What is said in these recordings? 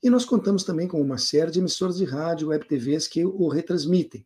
E nós contamos também com uma série de emissoras de rádio, web TVs que o retransmitem.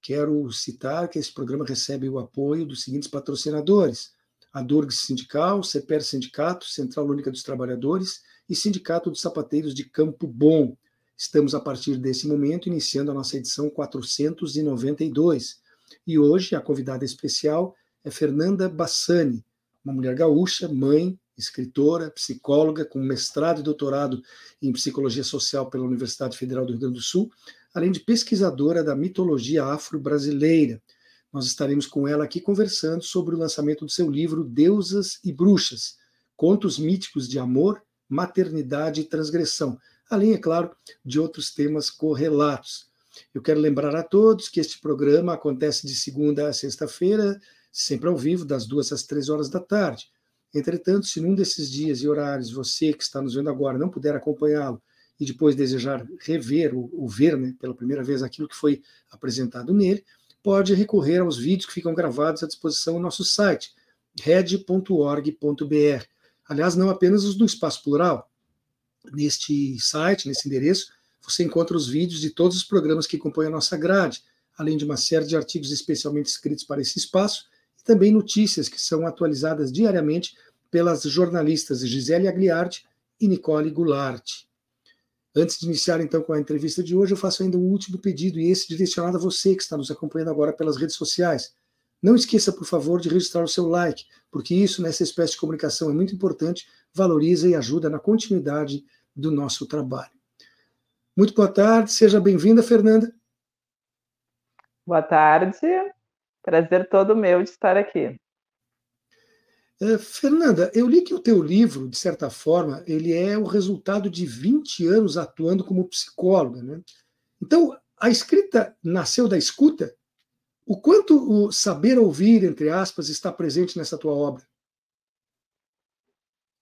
Quero citar que esse programa recebe o apoio dos seguintes patrocinadores: a Durg Sindical, CEPER Sindicato, Central Única dos Trabalhadores e Sindicato dos Sapateiros de Campo Bom. Estamos, a partir desse momento, iniciando a nossa edição 492. E hoje a convidada especial é Fernanda Bassani, uma mulher gaúcha, mãe, escritora, psicóloga, com mestrado e doutorado em psicologia social pela Universidade Federal do Rio Grande do Sul, além de pesquisadora da mitologia afro-brasileira. Nós estaremos com ela aqui conversando sobre o lançamento do seu livro Deusas e Bruxas: Contos Míticos de Amor, Maternidade e Transgressão, além, é claro, de outros temas correlatos. Eu quero lembrar a todos que este programa acontece de segunda a sexta-feira, sempre ao vivo, das duas às três horas da tarde. Entretanto, se num desses dias e horários você que está nos vendo agora não puder acompanhá-lo e depois desejar rever ou, ou ver né, pela primeira vez aquilo que foi apresentado nele, pode recorrer aos vídeos que ficam gravados à disposição no nosso site, red.org.br. Aliás, não apenas os do Espaço Plural. Neste site, nesse endereço, você encontra os vídeos de todos os programas que compõem a nossa grade, além de uma série de artigos especialmente escritos para esse espaço também notícias que são atualizadas diariamente pelas jornalistas Gisele Agliardi e Nicole Goulart. Antes de iniciar então com a entrevista de hoje, eu faço ainda um último pedido, e esse direcionado a você que está nos acompanhando agora pelas redes sociais. Não esqueça, por favor, de registrar o seu like, porque isso nessa espécie de comunicação é muito importante, valoriza e ajuda na continuidade do nosso trabalho. Muito boa tarde, seja bem-vinda, Fernanda. Boa tarde. Prazer todo meu de estar aqui. É, Fernanda, eu li que o teu livro, de certa forma, ele é o resultado de 20 anos atuando como psicóloga. Né? Então, a escrita nasceu da escuta? O quanto o saber ouvir, entre aspas, está presente nessa tua obra?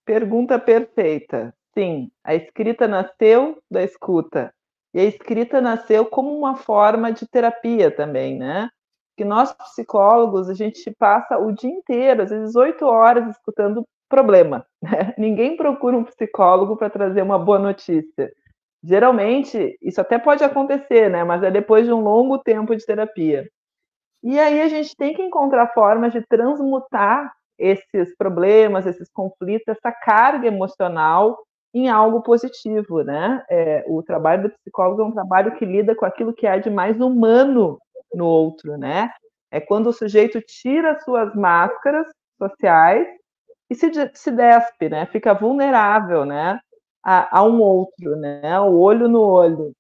Pergunta perfeita. Sim, a escrita nasceu da escuta. E a escrita nasceu como uma forma de terapia também, né? Que nós psicólogos a gente passa o dia inteiro, às vezes oito horas, escutando problema. Né? Ninguém procura um psicólogo para trazer uma boa notícia. Geralmente, isso até pode acontecer, né? Mas é depois de um longo tempo de terapia. E aí a gente tem que encontrar formas de transmutar esses problemas, esses conflitos, essa carga emocional em algo positivo, né? É, o trabalho do psicólogo é um trabalho que lida com aquilo que é de mais humano no outro, né? É quando o sujeito tira suas máscaras sociais e se, se despe, né? Fica vulnerável, né? A, a um outro, né? O olho no olho.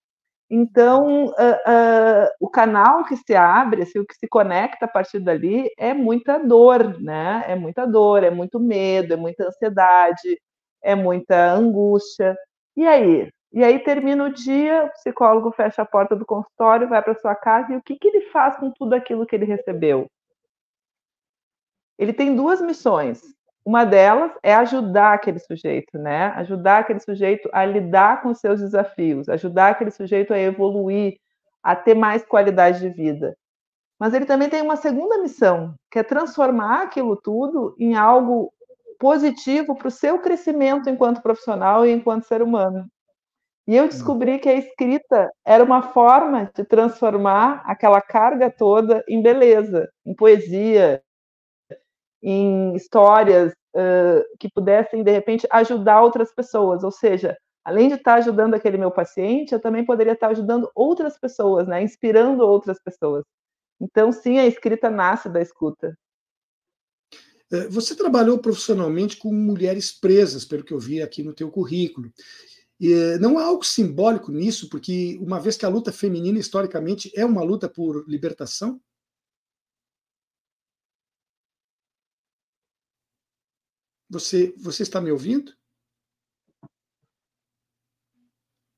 Então, uh, uh, o canal que se abre, assim, o que se conecta a partir dali é muita dor, né? É muita dor, é muito medo, é muita ansiedade, é muita angústia. E aí, e aí termina o dia, o psicólogo fecha a porta do consultório, vai para sua casa e o que, que ele faz com tudo aquilo que ele recebeu? Ele tem duas missões. Uma delas é ajudar aquele sujeito, né? Ajudar aquele sujeito a lidar com seus desafios, ajudar aquele sujeito a evoluir, a ter mais qualidade de vida. Mas ele também tem uma segunda missão, que é transformar aquilo tudo em algo positivo para o seu crescimento enquanto profissional e enquanto ser humano. E eu hum. descobri que a escrita era uma forma de transformar aquela carga toda em beleza, em poesia, em histórias uh, que pudessem, de repente, ajudar outras pessoas. Ou seja, além de estar ajudando aquele meu paciente, eu também poderia estar ajudando outras pessoas, né? inspirando outras pessoas. Então, sim, a escrita nasce da escuta. É, você trabalhou profissionalmente com mulheres presas, pelo que eu vi aqui no teu currículo. E não há algo simbólico nisso, porque uma vez que a luta feminina historicamente é uma luta por libertação? Você, você está me ouvindo?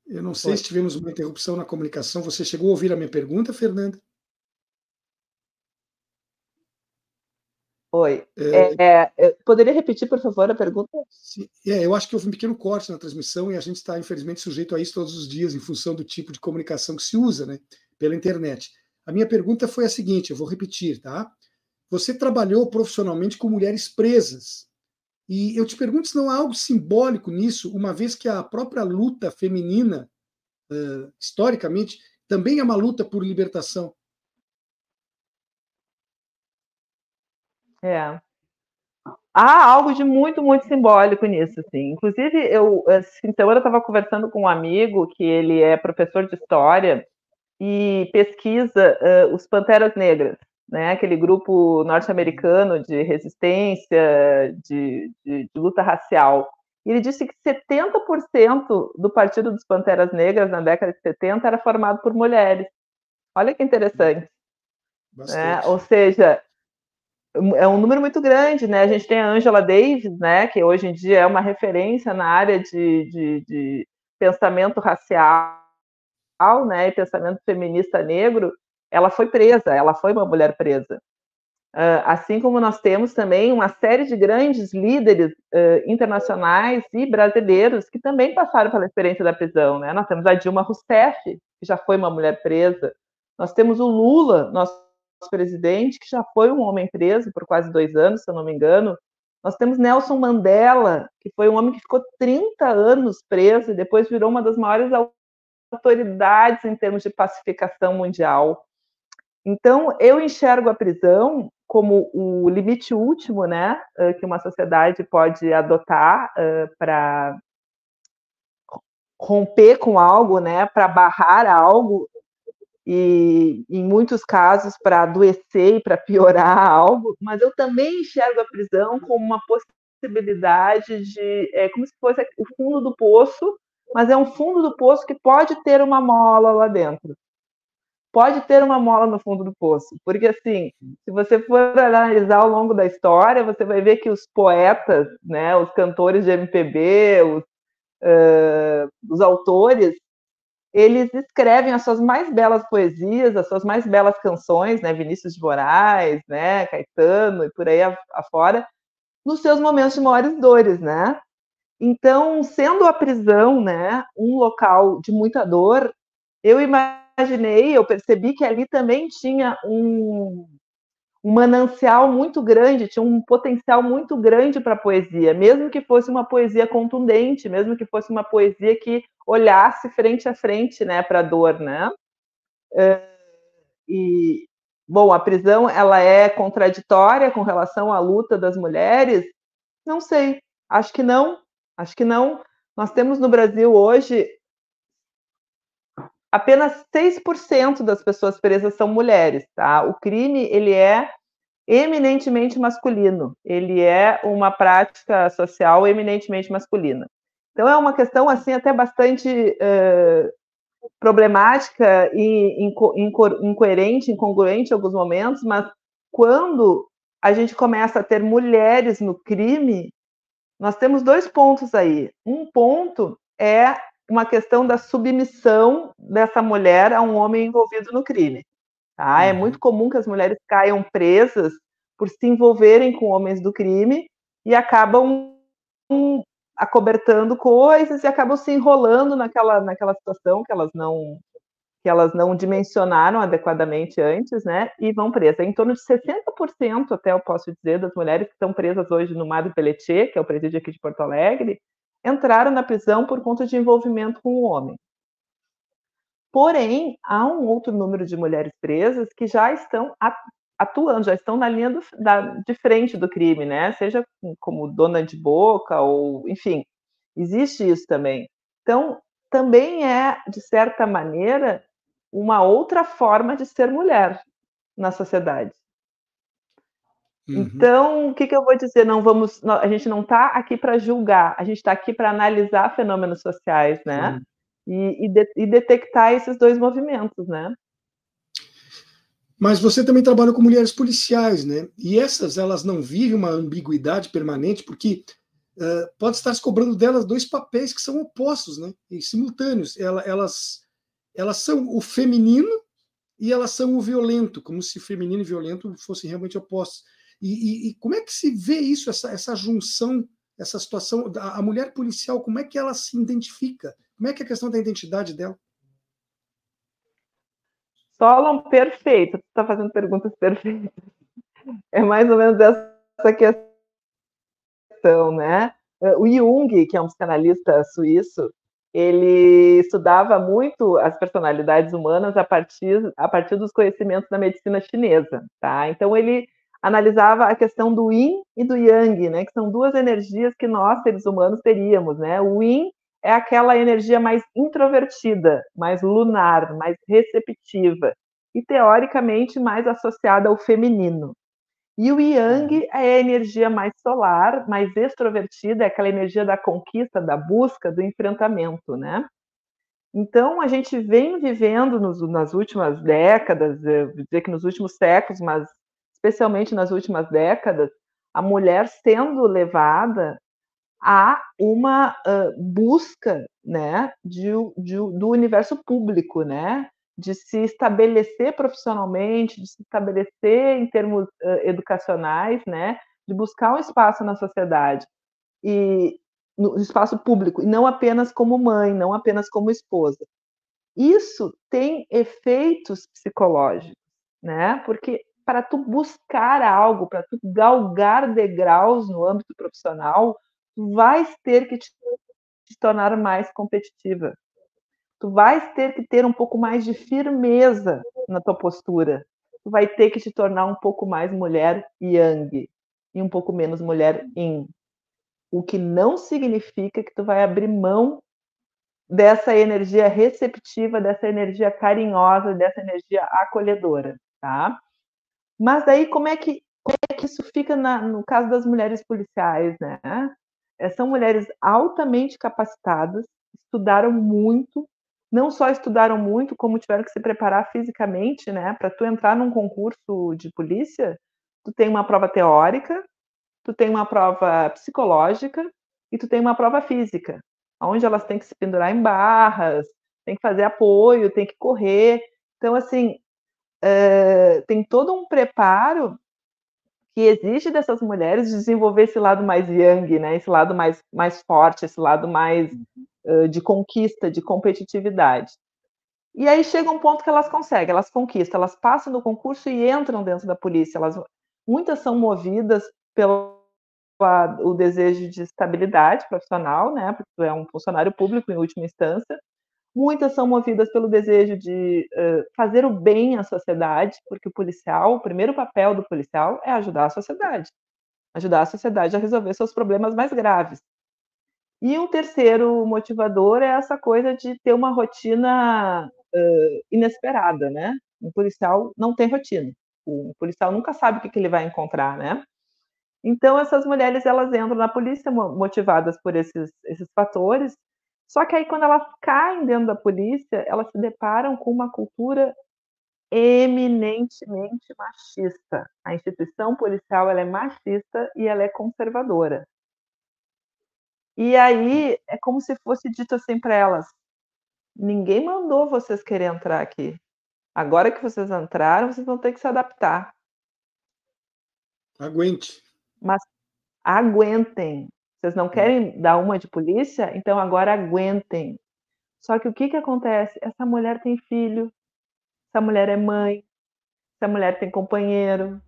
Eu não sei se tivemos uma interrupção na comunicação. Você chegou a ouvir a minha pergunta, Fernanda? Oi. É, é, poderia repetir, por favor, a pergunta? Sim, é, eu acho que houve um pequeno corte na transmissão e a gente está, infelizmente, sujeito a isso todos os dias, em função do tipo de comunicação que se usa né, pela internet. A minha pergunta foi a seguinte: eu vou repetir, tá? Você trabalhou profissionalmente com mulheres presas. E eu te pergunto se não há algo simbólico nisso, uma vez que a própria luta feminina, uh, historicamente, também é uma luta por libertação. É. Há algo de muito, muito simbólico nisso, assim. Inclusive, eu, então, eu estava conversando com um amigo que ele é professor de história e pesquisa uh, os Panteras Negras, né? Aquele grupo norte-americano de resistência, de, de, de luta racial. Ele disse que 70% do Partido dos Panteras Negras na década de 70 era formado por mulheres. Olha que interessante. Né? Ou seja, é um número muito grande, né? A gente tem a Angela Davis, né? Que hoje em dia é uma referência na área de, de, de pensamento racial, né? E pensamento feminista negro. Ela foi presa, ela foi uma mulher presa. Uh, assim como nós temos também uma série de grandes líderes uh, internacionais e brasileiros que também passaram pela experiência da prisão, né? Nós temos a Dilma Rousseff, que já foi uma mulher presa. Nós temos o Lula, nosso presidente, que já foi um homem preso por quase dois anos, se eu não me engano. Nós temos Nelson Mandela, que foi um homem que ficou 30 anos preso e depois virou uma das maiores autoridades em termos de pacificação mundial. Então, eu enxergo a prisão como o limite último, né, que uma sociedade pode adotar para romper com algo, né, para barrar algo e em muitos casos para adoecer e para piorar algo, mas eu também enxergo a prisão como uma possibilidade de, é como se fosse o fundo do poço, mas é um fundo do poço que pode ter uma mola lá dentro. Pode ter uma mola no fundo do poço, porque assim, se você for analisar ao longo da história, você vai ver que os poetas, né, os cantores de MPB, os, uh, os autores, eles escrevem as suas mais belas poesias, as suas mais belas canções, né, Vinícius de Moraes, né, Caetano e por aí afora, nos seus momentos de maiores dores, né? Então, sendo a prisão, né, um local de muita dor, eu imaginei, eu percebi que ali também tinha um, um manancial muito grande, tinha um potencial muito grande para a poesia, mesmo que fosse uma poesia contundente, mesmo que fosse uma poesia que olhasse frente a frente, né, para a dor, né? E bom, a prisão ela é contraditória com relação à luta das mulheres? Não sei, acho que não, acho que não. Nós temos no Brasil hoje apenas 6% das pessoas presas são mulheres, tá? O crime, ele é eminentemente masculino, ele é uma prática social eminentemente masculina. Então é uma questão, assim, até bastante uh, problemática e inco incoerente, incongruente em alguns momentos, mas quando a gente começa a ter mulheres no crime, nós temos dois pontos aí. Um ponto é uma questão da submissão dessa mulher a um homem envolvido no crime. Tá? É uhum. muito comum que as mulheres caiam presas por se envolverem com homens do crime e acabam acobertando coisas e acabam se enrolando naquela, naquela situação que elas não que elas não dimensionaram adequadamente antes, né, e vão presas. Em torno de 60%, até eu posso dizer, das mulheres que estão presas hoje no Mário Pelletier, que é o presídio aqui de Porto Alegre, entraram na prisão por conta de envolvimento com o homem. Porém, há um outro número de mulheres presas que já estão atuando, já estão na linha do, da, de frente do crime, né? Seja como dona de boca ou, enfim, existe isso também. Então, também é, de certa maneira, uma outra forma de ser mulher na sociedade. Uhum. Então, o que, que, eu vou dizer? Não vamos, a gente não está aqui para julgar, a gente está aqui para analisar fenômenos sociais, né? E, e, de, e, detectar esses dois movimentos, né? Mas você também trabalha com mulheres policiais, né? E essas, elas não vivem uma ambiguidade permanente, porque uh, pode estar se cobrando delas dois papéis que são opostos, né? E simultâneos. Ela, elas, elas são o feminino e elas são o violento, como se feminino e violento fossem realmente opostos. E, e, e como é que se vê isso, essa, essa junção, essa situação? A, a mulher policial, como é que ela se identifica? Como é que é a questão da identidade dela? Solon, perfeito. Tu está fazendo perguntas perfeitas. É mais ou menos essa questão, né? O Jung, que é um psicanalista suíço, ele estudava muito as personalidades humanas a partir, a partir dos conhecimentos da medicina chinesa, tá? Então ele analisava a questão do yin e do yang, né? Que são duas energias que nós seres humanos teríamos, né? O yin é aquela energia mais introvertida, mais lunar, mais receptiva e teoricamente mais associada ao feminino. E o yang uhum. é a energia mais solar, mais extrovertida, é aquela energia da conquista, da busca, do enfrentamento, né? Então, a gente vem vivendo nos, nas últimas décadas, dizer que nos últimos séculos, mas especialmente nas últimas décadas, a mulher sendo levada a uma uh, busca né, de, de, do universo público, né, de se estabelecer profissionalmente, de se estabelecer em termos uh, educacionais, né, de buscar um espaço na sociedade e no espaço público, e não apenas como mãe, não apenas como esposa. Isso tem efeitos psicológicos, né? Porque para tu buscar algo, para tu galgar degraus no âmbito profissional, tu vais ter que te, te tornar mais competitiva. Tu vais ter que ter um pouco mais de firmeza na tua postura. Tu vai ter que te tornar um pouco mais mulher yang e um pouco menos mulher yin. O que não significa que tu vai abrir mão dessa energia receptiva, dessa energia carinhosa, dessa energia acolhedora, tá? Mas daí como é que como é que isso fica na, no caso das mulheres policiais, né? É, são mulheres altamente capacitadas, estudaram muito, não só estudaram muito, como tiveram que se preparar fisicamente, né? Para tu entrar num concurso de polícia, tu tem uma prova teórica, tu tem uma prova psicológica e tu tem uma prova física, onde elas têm que se pendurar em barras, tem que fazer apoio, tem que correr. Então, assim, é, tem todo um preparo que exige dessas mulheres desenvolver esse lado mais yang, né? Esse lado mais, mais forte, esse lado mais uh, de conquista, de competitividade. E aí chega um ponto que elas conseguem, elas conquistam, elas passam no concurso e entram dentro da polícia. Elas, muitas são movidas pelo o desejo de estabilidade profissional, né? Porque tu é um funcionário público em última instância. Muitas são movidas pelo desejo de uh, fazer o bem à sociedade, porque o policial, o primeiro papel do policial é ajudar a sociedade, ajudar a sociedade a resolver seus problemas mais graves. E um terceiro motivador é essa coisa de ter uma rotina uh, inesperada, né? Um policial não tem rotina. O policial nunca sabe o que, que ele vai encontrar, né? Então essas mulheres elas entram na polícia motivadas por esses, esses fatores só que aí, quando elas caem dentro da polícia, elas se deparam com uma cultura eminentemente machista. A instituição policial ela é machista e ela é conservadora. E aí é como se fosse dito assim para elas: ninguém mandou vocês querer entrar aqui. Agora que vocês entraram, vocês vão ter que se adaptar. Aguente. Mas aguentem. Vocês não querem dar uma de polícia? Então agora aguentem. Só que o que, que acontece? Essa mulher tem filho, essa mulher é mãe, essa mulher tem companheiro,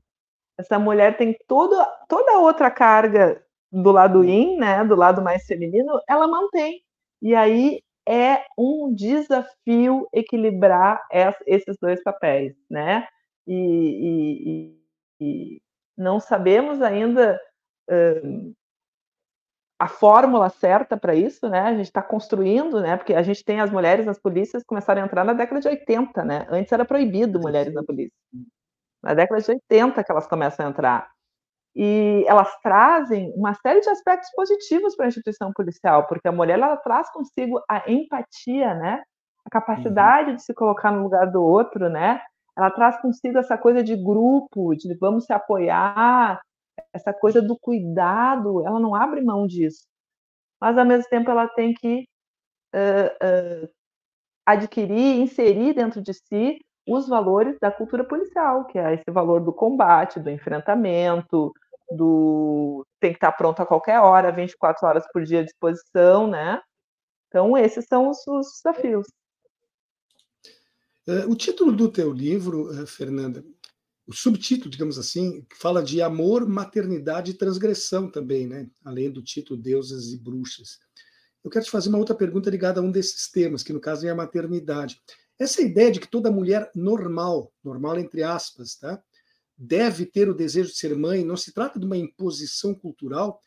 essa mulher tem toda, toda outra carga do lado yin, né, do lado mais feminino, ela mantém. E aí é um desafio equilibrar esses dois papéis, né? E, e, e não sabemos ainda a fórmula certa para isso, né? A gente está construindo, né? Porque a gente tem as mulheres nas polícias começaram a entrar na década de 80, né? Antes era proibido mulheres na polícia. Na década de 80 que elas começam a entrar. E elas trazem uma série de aspectos positivos para a instituição policial, porque a mulher ela traz consigo a empatia, né? A capacidade uhum. de se colocar no lugar do outro, né? Ela traz consigo essa coisa de grupo, de vamos se apoiar, essa coisa do cuidado, ela não abre mão disso. Mas, ao mesmo tempo, ela tem que uh, uh, adquirir, inserir dentro de si os valores da cultura policial, que é esse valor do combate, do enfrentamento, do tem que estar pronto a qualquer hora, 24 horas por dia à disposição, né? Então, esses são os, os desafios. O título do teu livro, Fernanda, o subtítulo, digamos assim, fala de amor, maternidade e transgressão também, né? Além do título Deusas e Bruxas. Eu quero te fazer uma outra pergunta ligada a um desses temas, que no caso é a maternidade. Essa ideia de que toda mulher normal, normal entre aspas, tá? Deve ter o desejo de ser mãe, não se trata de uma imposição cultural.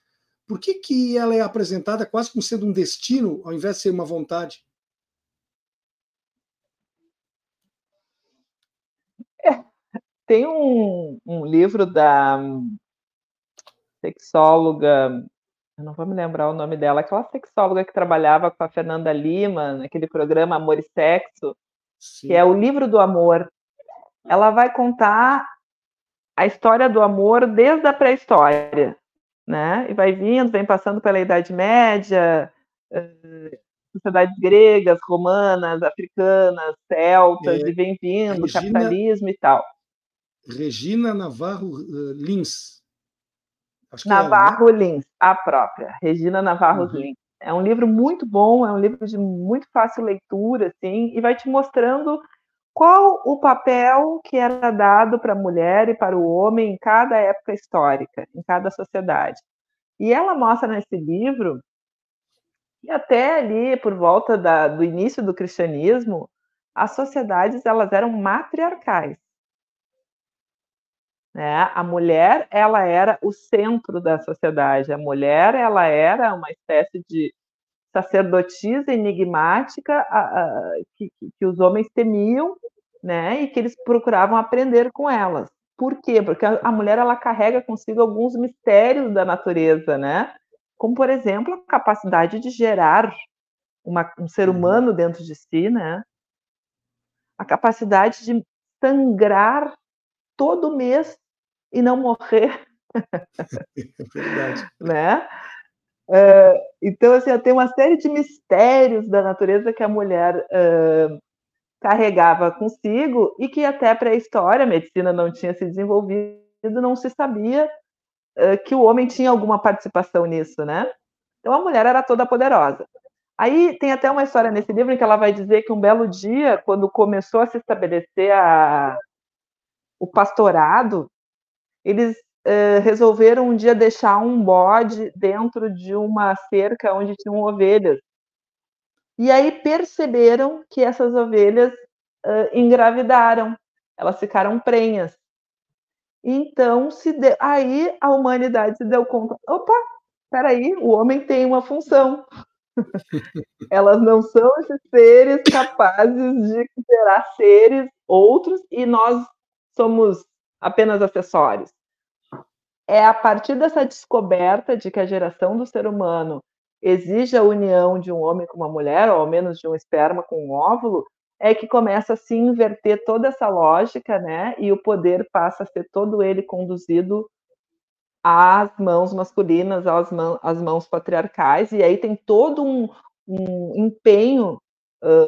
Por que, que ela é apresentada quase como sendo um destino, ao invés de ser uma vontade? Tem um, um livro da sexóloga, eu não vou me lembrar o nome dela, aquela sexóloga que trabalhava com a Fernanda Lima, naquele programa Amor e Sexo, Sim. que é o livro do amor. Ela vai contar a história do amor desde a pré-história, né? E vai vindo, vem passando pela Idade Média, uh, sociedades gregas, romanas, africanas, celtas, é, e vem vindo, Regina, capitalismo e tal. Regina Navarro uh, Lins. Navarro é, né? Lins, a própria, Regina Navarro uhum. Lins. É um livro muito bom, é um livro de muito fácil leitura, assim, e vai te mostrando qual o papel que era dado para a mulher e para o homem em cada época histórica, em cada sociedade. E ela mostra nesse livro que até ali, por volta da, do início do cristianismo, as sociedades elas eram matriarcais. Né? A mulher, ela era o centro da sociedade. A mulher, ela era uma espécie de sacerdotisa enigmática a, a, que, que, os homens temiam, né? E que eles procuravam aprender com elas. Por quê? Porque a, a mulher ela carrega consigo alguns mistérios da natureza, né? Como por exemplo a capacidade de gerar uma, um ser uhum. humano dentro de si, né? A capacidade de sangrar todo mês e não morrer. É verdade. né? Uh, então, assim, tem uma série de mistérios da natureza que a mulher uh, carregava consigo e que até para a história, a medicina não tinha se desenvolvido, não se sabia uh, que o homem tinha alguma participação nisso, né? Então, a mulher era toda poderosa. Aí tem até uma história nesse livro em que ela vai dizer que um belo dia, quando começou a se estabelecer a, o pastorado, eles uh, resolveram um dia deixar um bode dentro de uma cerca onde tinham ovelhas. E aí perceberam que essas ovelhas uh, engravidaram, elas ficaram prenhas. Então, se de... aí a humanidade se deu conta: opa, peraí, o homem tem uma função. Elas não são esses seres capazes de gerar seres outros e nós somos apenas acessórios. É a partir dessa descoberta de que a geração do ser humano exige a união de um homem com uma mulher, ou ao menos de um esperma com um óvulo, é que começa a se inverter toda essa lógica, né? E o poder passa a ser todo ele conduzido às mãos masculinas, às mãos, às mãos patriarcais, e aí tem todo um, um empenho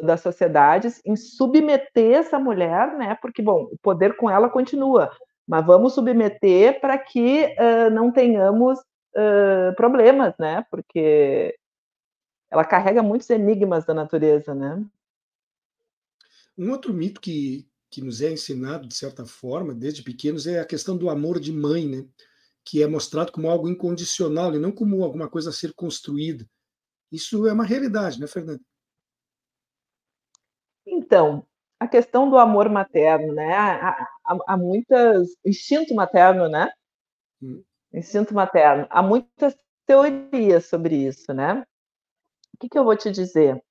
das sociedades em submeter essa mulher, né? Porque, bom, o poder com ela continua, mas vamos submeter para que uh, não tenhamos uh, problemas, né? Porque ela carrega muitos enigmas da natureza, né? Um outro mito que, que nos é ensinado, de certa forma, desde pequenos, é a questão do amor de mãe, né? que é mostrado como algo incondicional e não como alguma coisa a ser construída. Isso é uma realidade, né, Fernanda? Então, a questão do amor materno, né? Há, há, há muitas. Instinto materno, né? Hum. Instinto materno. Há muitas teorias sobre isso, né? O que, que eu vou te dizer?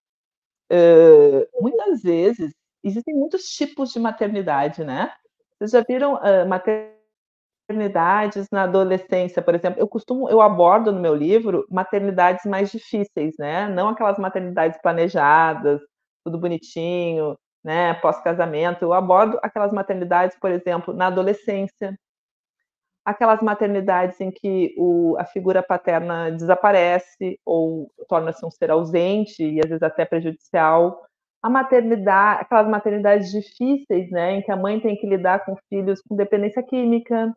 Uh, muitas vezes existem muitos tipos de maternidade, né? Vocês já viram uh, maternidades na adolescência, por exemplo? Eu costumo, eu abordo no meu livro maternidades mais difíceis, né? Não aquelas maternidades planejadas, tudo bonitinho, né, pós-casamento. Eu abordo aquelas maternidades, por exemplo, na adolescência, aquelas maternidades em que o, a figura paterna desaparece ou torna-se um ser ausente e às vezes até prejudicial. A maternidade, aquelas maternidades difíceis, né, em que a mãe tem que lidar com filhos com dependência química,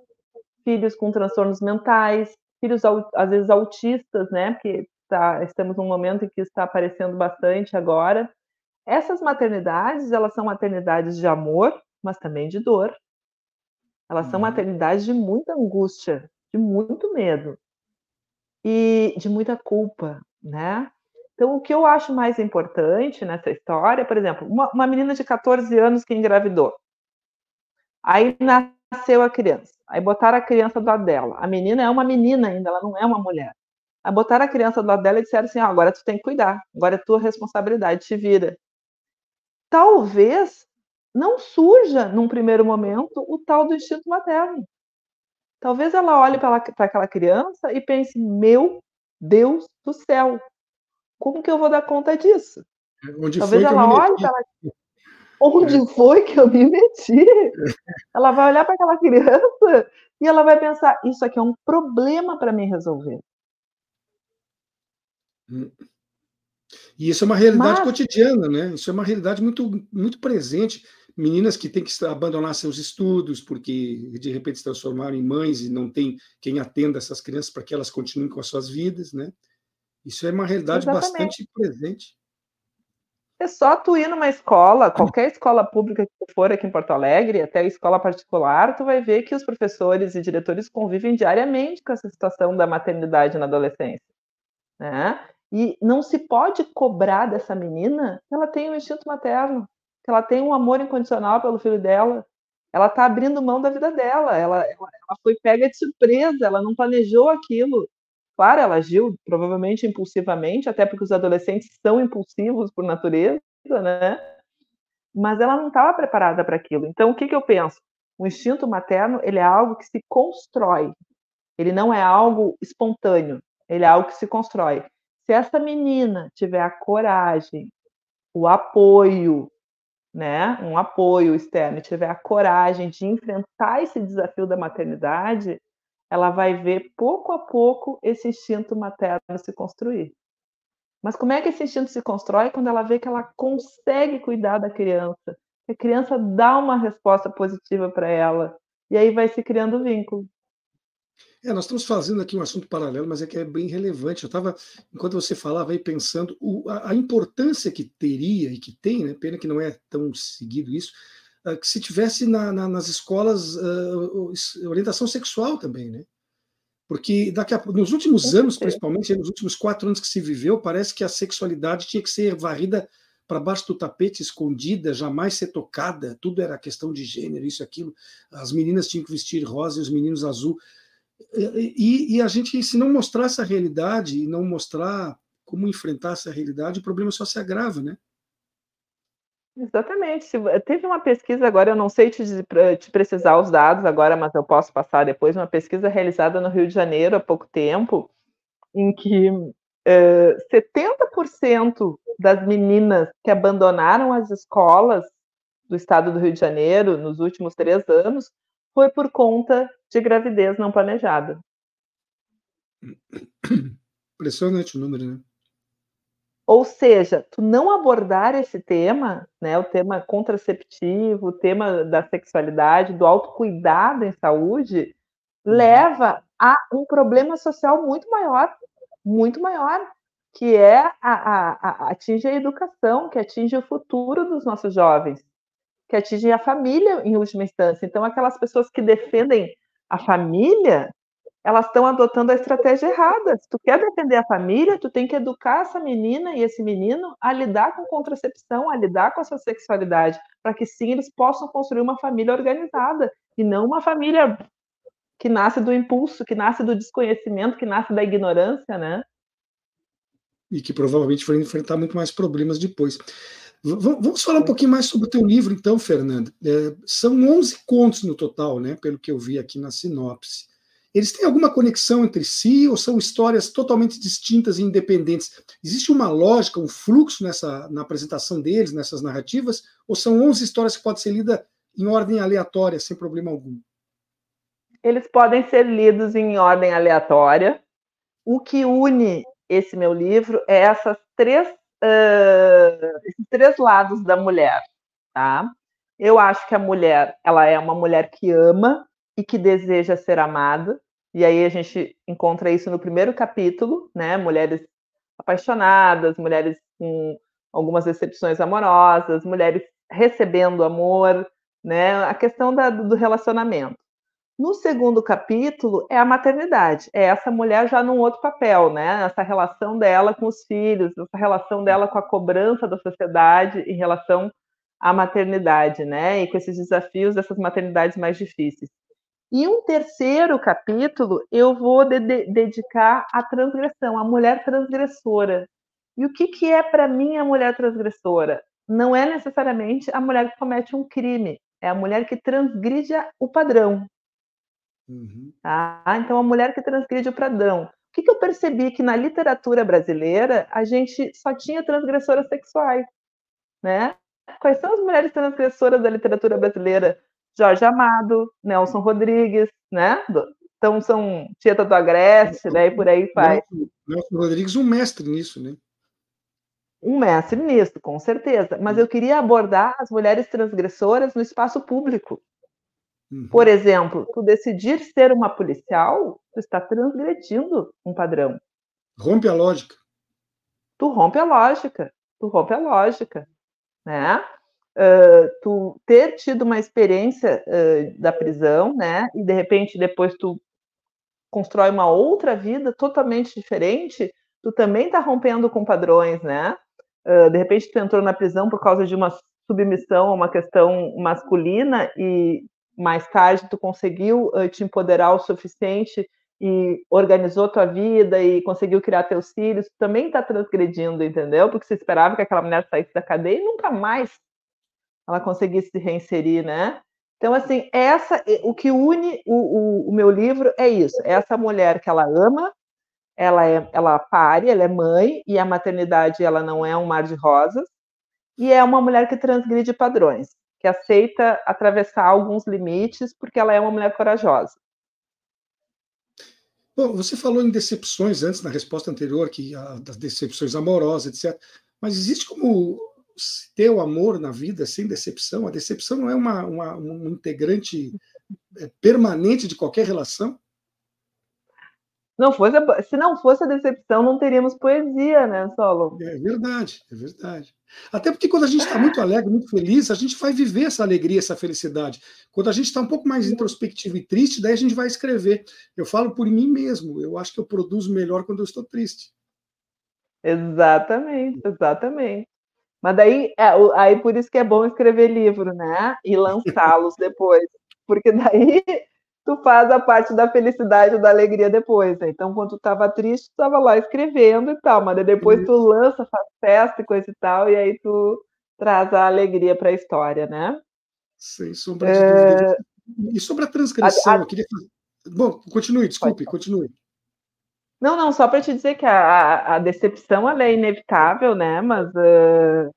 filhos com transtornos mentais, filhos às vezes autistas, né, porque tá, estamos num momento em que está aparecendo bastante agora. Essas maternidades, elas são maternidades de amor, mas também de dor, elas são uhum. maternidades de muita angústia, de muito medo e de muita culpa, né? Então, o que eu acho mais importante nessa história, por exemplo, uma, uma menina de 14 anos que engravidou. Aí nasceu a criança. Aí botaram a criança do lado dela. A menina é uma menina ainda, ela não é uma mulher. Aí botaram a criança do lado dela e disseram assim: ah, agora tu tem que cuidar, agora é tua responsabilidade, te vira. Talvez não surja, num primeiro momento, o tal do instinto materno. Talvez ela olhe para aquela criança e pense: meu Deus do céu, como que eu vou dar conta disso? Onde Talvez ela olhe para onde é. foi que eu me meti? ela vai olhar para aquela criança e ela vai pensar: isso aqui é um problema para mim resolver. Hum. E isso é uma realidade Mas... cotidiana, né? Isso é uma realidade muito, muito presente meninas que têm que abandonar seus estudos porque de repente se transformaram em mães e não tem quem atenda essas crianças para que elas continuem com as suas vidas, né? Isso é uma realidade Exatamente. bastante presente. É só tu ir numa escola, qualquer escola pública que tu for aqui em Porto Alegre, até escola particular, tu vai ver que os professores e diretores convivem diariamente com essa situação da maternidade na adolescência, né? E não se pode cobrar dessa menina que ela tem um instinto materno que ela tem um amor incondicional pelo filho dela. Ela está abrindo mão da vida dela. Ela, ela, ela, foi pega de surpresa. Ela não planejou aquilo. Claro, ela agiu provavelmente impulsivamente, até porque os adolescentes são impulsivos por natureza, né? Mas ela não estava preparada para aquilo. Então, o que, que eu penso? O instinto materno ele é algo que se constrói. Ele não é algo espontâneo. Ele é algo que se constrói. Se essa menina tiver a coragem, o apoio, né, um apoio externo tiver a coragem de enfrentar esse desafio da maternidade, ela vai ver pouco a pouco esse instinto materno se construir. Mas como é que esse instinto se constrói quando ela vê que ela consegue cuidar da criança, que a criança dá uma resposta positiva para ela, e aí vai se criando vínculo. É, nós estamos fazendo aqui um assunto paralelo, mas é que é bem relevante. Eu estava, enquanto você falava aí, pensando o, a, a, importância que teria e que tem, né, pena que não é tão seguido isso, uh, que se tivesse na, na, nas escolas uh, orientação sexual também, né? Porque daqui a, nos últimos anos, principalmente nos últimos quatro anos que se viveu, parece que a sexualidade tinha que ser varrida para baixo do tapete, escondida, jamais ser tocada. Tudo era questão de gênero, isso, aquilo. As meninas tinham que vestir rosa e os meninos azul. E, e, a gente, se não mostrar essa realidade e não mostrar como enfrentar essa realidade, o problema só se agrava, né? Exatamente. Teve uma pesquisa agora, eu não sei te, te, precisar os dados agora, mas eu posso passar depois, uma pesquisa realizada no Rio de Janeiro há pouco tempo, em que uh, 70% das meninas que abandonaram as escolas do estado do Rio de Janeiro nos últimos três anos foi por conta de gravidez não planejada. Impressionante o número, né? Ou seja, tu não abordar esse tema, né, o tema contraceptivo, o tema da sexualidade, do autocuidado em saúde, uhum. leva a um problema social muito maior, muito maior, que é a, a, a, atinge a educação, que atinge o futuro dos nossos jovens que atingem a família em última instância. Então, aquelas pessoas que defendem a família, elas estão adotando a estratégia errada. Se tu quer defender a família, tu tem que educar essa menina e esse menino a lidar com contracepção, a lidar com a sua sexualidade, para que sim eles possam construir uma família organizada e não uma família que nasce do impulso, que nasce do desconhecimento, que nasce da ignorância, né? E que provavelmente vai enfrentar muito mais problemas depois. Vamos falar um pouquinho mais sobre o teu livro, então, Fernanda. É, são 11 contos no total, né, pelo que eu vi aqui na sinopse. Eles têm alguma conexão entre si ou são histórias totalmente distintas e independentes? Existe uma lógica, um fluxo nessa, na apresentação deles, nessas narrativas? Ou são 11 histórias que podem ser lidas em ordem aleatória, sem problema algum? eles podem ser lidos em ordem aleatória. O que une esse meu livro é essas três, uh, esses três lados da mulher, tá? Eu acho que a mulher, ela é uma mulher que ama e que deseja ser amada. E aí a gente encontra isso no primeiro capítulo, né? Mulheres apaixonadas, mulheres com algumas decepções amorosas, mulheres recebendo amor, né? A questão da, do relacionamento. No segundo capítulo é a maternidade, é essa mulher já num outro papel, né? Essa relação dela com os filhos, essa relação dela com a cobrança da sociedade em relação à maternidade, né? E com esses desafios dessas maternidades mais difíceis. E um terceiro capítulo eu vou de de dedicar à transgressão, à mulher transgressora. E o que, que é para mim a mulher transgressora? Não é necessariamente a mulher que comete um crime, é a mulher que transgride o padrão. Uhum. Tá? Então, a mulher que transgride o padrão. O que, que eu percebi? Que na literatura brasileira a gente só tinha transgressoras sexuais. Né? Quais são as mulheres transgressoras da literatura brasileira? Jorge Amado, Nelson Rodrigues, né? Então são Tieta do Agreste, né? E por aí vai. Nelson Rodrigues, um mestre nisso, né? Um mestre nisso, com certeza. Mas eu queria abordar as mulheres transgressoras no espaço público. Uhum. Por exemplo, tu decidir ser uma policial, tu está transgredindo um padrão. Rompe a lógica. Tu rompe a lógica. Tu rompe a lógica, né? uh, tu ter tido uma experiência uh, da prisão, né, e de repente depois tu constrói uma outra vida totalmente diferente, tu também está rompendo com padrões, né? Uh, de repente tu entrou na prisão por causa de uma submissão a uma questão masculina e mais tarde tu conseguiu te empoderar o suficiente e organizou tua vida e conseguiu criar teus filhos, também está transgredindo, entendeu? Porque você esperava que aquela mulher saísse da cadeia e nunca mais ela conseguisse se reinserir, né? Então, assim, essa, o que une o, o, o, meu livro é isso: é essa mulher que ela ama, ela é, ela pare, ela é mãe e a maternidade ela não é um mar de rosas, e é uma mulher que transgride padrões, que aceita atravessar alguns limites porque ela é uma mulher corajosa. Bom, você falou em decepções antes na resposta anterior, que a, das decepções amorosas, etc. Mas existe como ter o amor na vida sem decepção, a decepção não é uma, uma um integrante é, permanente de qualquer relação? Não fosse, se não fosse a decepção, não teríamos poesia, né, Solo? É verdade, é verdade. Até porque quando a gente está muito alegre, muito feliz, a gente vai viver essa alegria, essa felicidade. Quando a gente está um pouco mais introspectivo e triste, daí a gente vai escrever. Eu falo por mim mesmo, eu acho que eu produzo melhor quando eu estou triste. Exatamente, exatamente. Mas daí, é, aí por isso que é bom escrever livro, né? E lançá-los depois. Porque daí tu faz a parte da felicidade, da alegria depois. Né? Então, quando tu estava triste, tu estava lá escrevendo e tal, mas depois tu lança, faz festa e coisa e tal, e aí tu traz a alegria para a história, né? Sem sombra de é... dúvida. E sobre a transgressão, a, a... eu queria. Bom, continue, desculpe, continue. Não, não, só para te dizer que a, a, decepção ela é inevitável, né? Mas uh,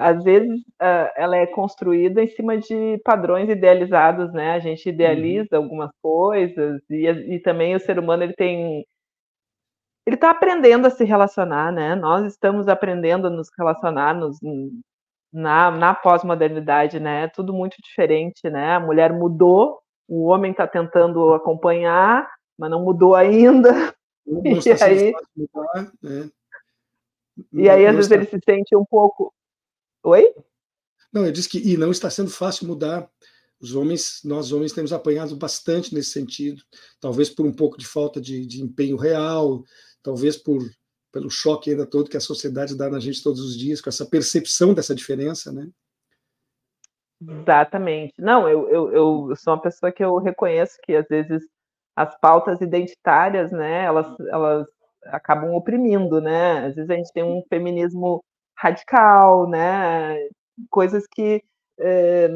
às vezes uh, ela é construída em cima de padrões idealizados, né? A gente idealiza uhum. algumas coisas e, e também o ser humano ele tem ele está aprendendo a se relacionar, né? Nós estamos aprendendo a nos relacionar nos, na, na pós-modernidade, né? Tudo muito diferente, né? A mulher mudou, o homem está tentando acompanhar, mas não mudou ainda. e aí, mudar, né? E aí, às vezes, ele se sente um pouco. Oi? Não, eu disse que e não está sendo fácil mudar. Os homens, nós homens temos apanhado bastante nesse sentido, talvez por um pouco de falta de, de empenho real, talvez por pelo choque ainda todo que a sociedade dá na gente todos os dias, com essa percepção dessa diferença, né? Exatamente. Não, eu, eu, eu sou uma pessoa que eu reconheço que às vezes as pautas identitárias, né, elas, elas acabam oprimindo, né? Às vezes a gente tem um feminismo radical, né? Coisas que é,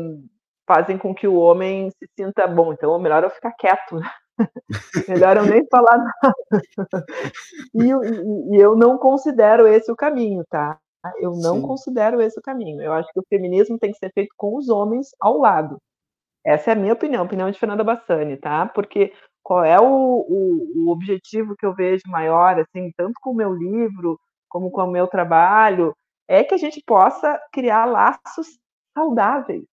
fazem com que o homem se sinta bom. Então, melhor eu ficar quieto, né? melhor eu nem falar nada. E, e, e, eu não considero esse o caminho, tá? Eu não Sim. considero esse o caminho. Eu acho que o feminismo tem que ser feito com os homens ao lado. Essa é a minha opinião, a opinião de Fernanda Bassani, tá? Porque qual é o, o, o objetivo que eu vejo maior, assim, tanto com o meu livro como com o meu trabalho, é que a gente possa criar laços saudáveis.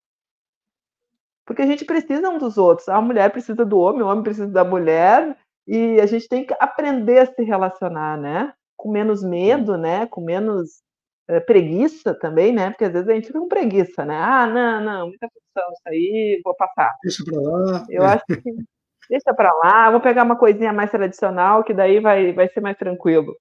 Porque a gente precisa um dos outros. A mulher precisa do homem, o homem precisa da mulher, e a gente tem que aprender a se relacionar, né? Com menos medo, né? Com menos é, preguiça também, né? Porque às vezes a gente fica com preguiça, né? Ah, não, não, muita função, isso aí, vou passar. Deixa para lá. Eu acho que deixa para lá, vou pegar uma coisinha mais tradicional, que daí vai, vai ser mais tranquilo.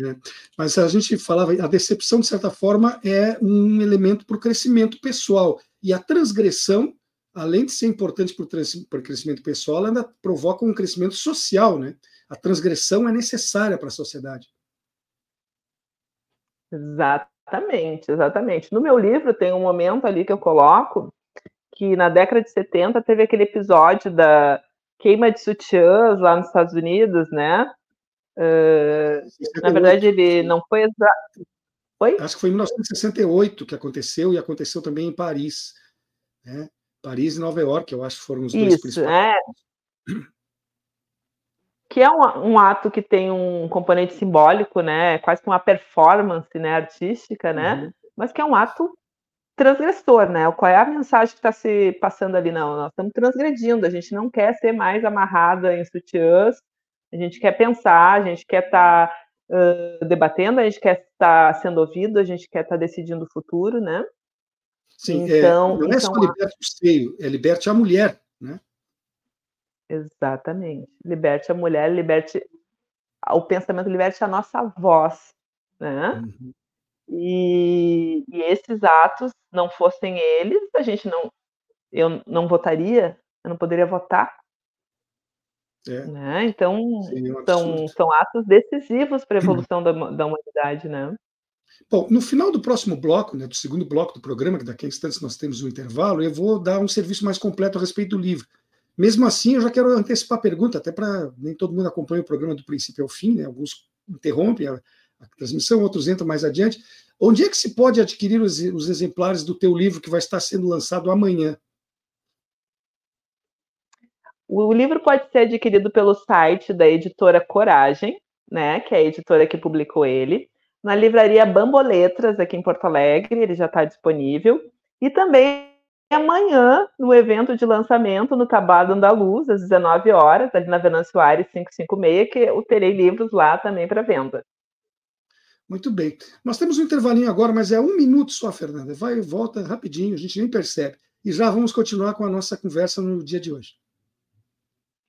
É, mas a gente falava, a decepção, de certa forma, é um elemento para o crescimento pessoal. E a transgressão, além de ser importante para o crescimento pessoal, ainda provoca um crescimento social. Né? A transgressão é necessária para a sociedade. Exatamente, exatamente. No meu livro tem um momento ali que eu coloco que na década de 70 teve aquele episódio da queima de sutiãs lá nos Estados Unidos, né? Uh, na verdade, ele não foi exato. Foi? Acho que foi em 1968 que aconteceu, e aconteceu também em Paris. Né? Paris e Nova York, eu acho que foram os dois Isso, principais. É. Que é um, um, ato que tem um componente simbólico, né? Quase que uma performance né, artística, né? Uhum. Mas que é um ato transgressor, né? Qual é a mensagem que está se passando ali? Não, nós estamos transgredindo, a gente não quer ser mais amarrada em sutiãs, a gente quer pensar, a gente quer estar tá, uh, debatendo, a gente quer estar tá sendo ouvido, a gente quer estar tá decidindo o futuro, né? Sim, é, então, é, não é só então, liberte o seio, é liberte a mulher, né? Exatamente. Liberte a mulher, liberte o pensamento, liberte a nossa voz, né? Uhum. E, e, esses atos não fossem eles, a gente não, eu não votaria, eu não poderia votar. É. Né? Então, é são, são atos decisivos para a evolução da, da humanidade, né? Bom, no final do próximo bloco, né, do segundo bloco do programa, que daqui a instantes nós temos um intervalo, eu vou dar um serviço mais completo a respeito do livro. Mesmo assim, eu já quero antecipar a pergunta, até para nem todo mundo acompanha o programa do princípio ao fim, né? alguns interrompem a, a transmissão, outros entram mais adiante. Onde é que se pode adquirir os, os exemplares do teu livro que vai estar sendo lançado amanhã? O livro pode ser adquirido pelo site da editora Coragem, né, que é a editora que publicou ele, na livraria Bamboletras, aqui em Porto Alegre, ele já está disponível, e também amanhã, no evento de lançamento no Tabado Andaluz, às 19 horas, ali na Venâncio Aires 556, que eu terei livros lá também para venda. Muito bem. Nós temos um intervalinho agora, mas é um minuto só, Fernanda. Vai e volta rapidinho, a gente nem percebe. E já vamos continuar com a nossa conversa no dia de hoje.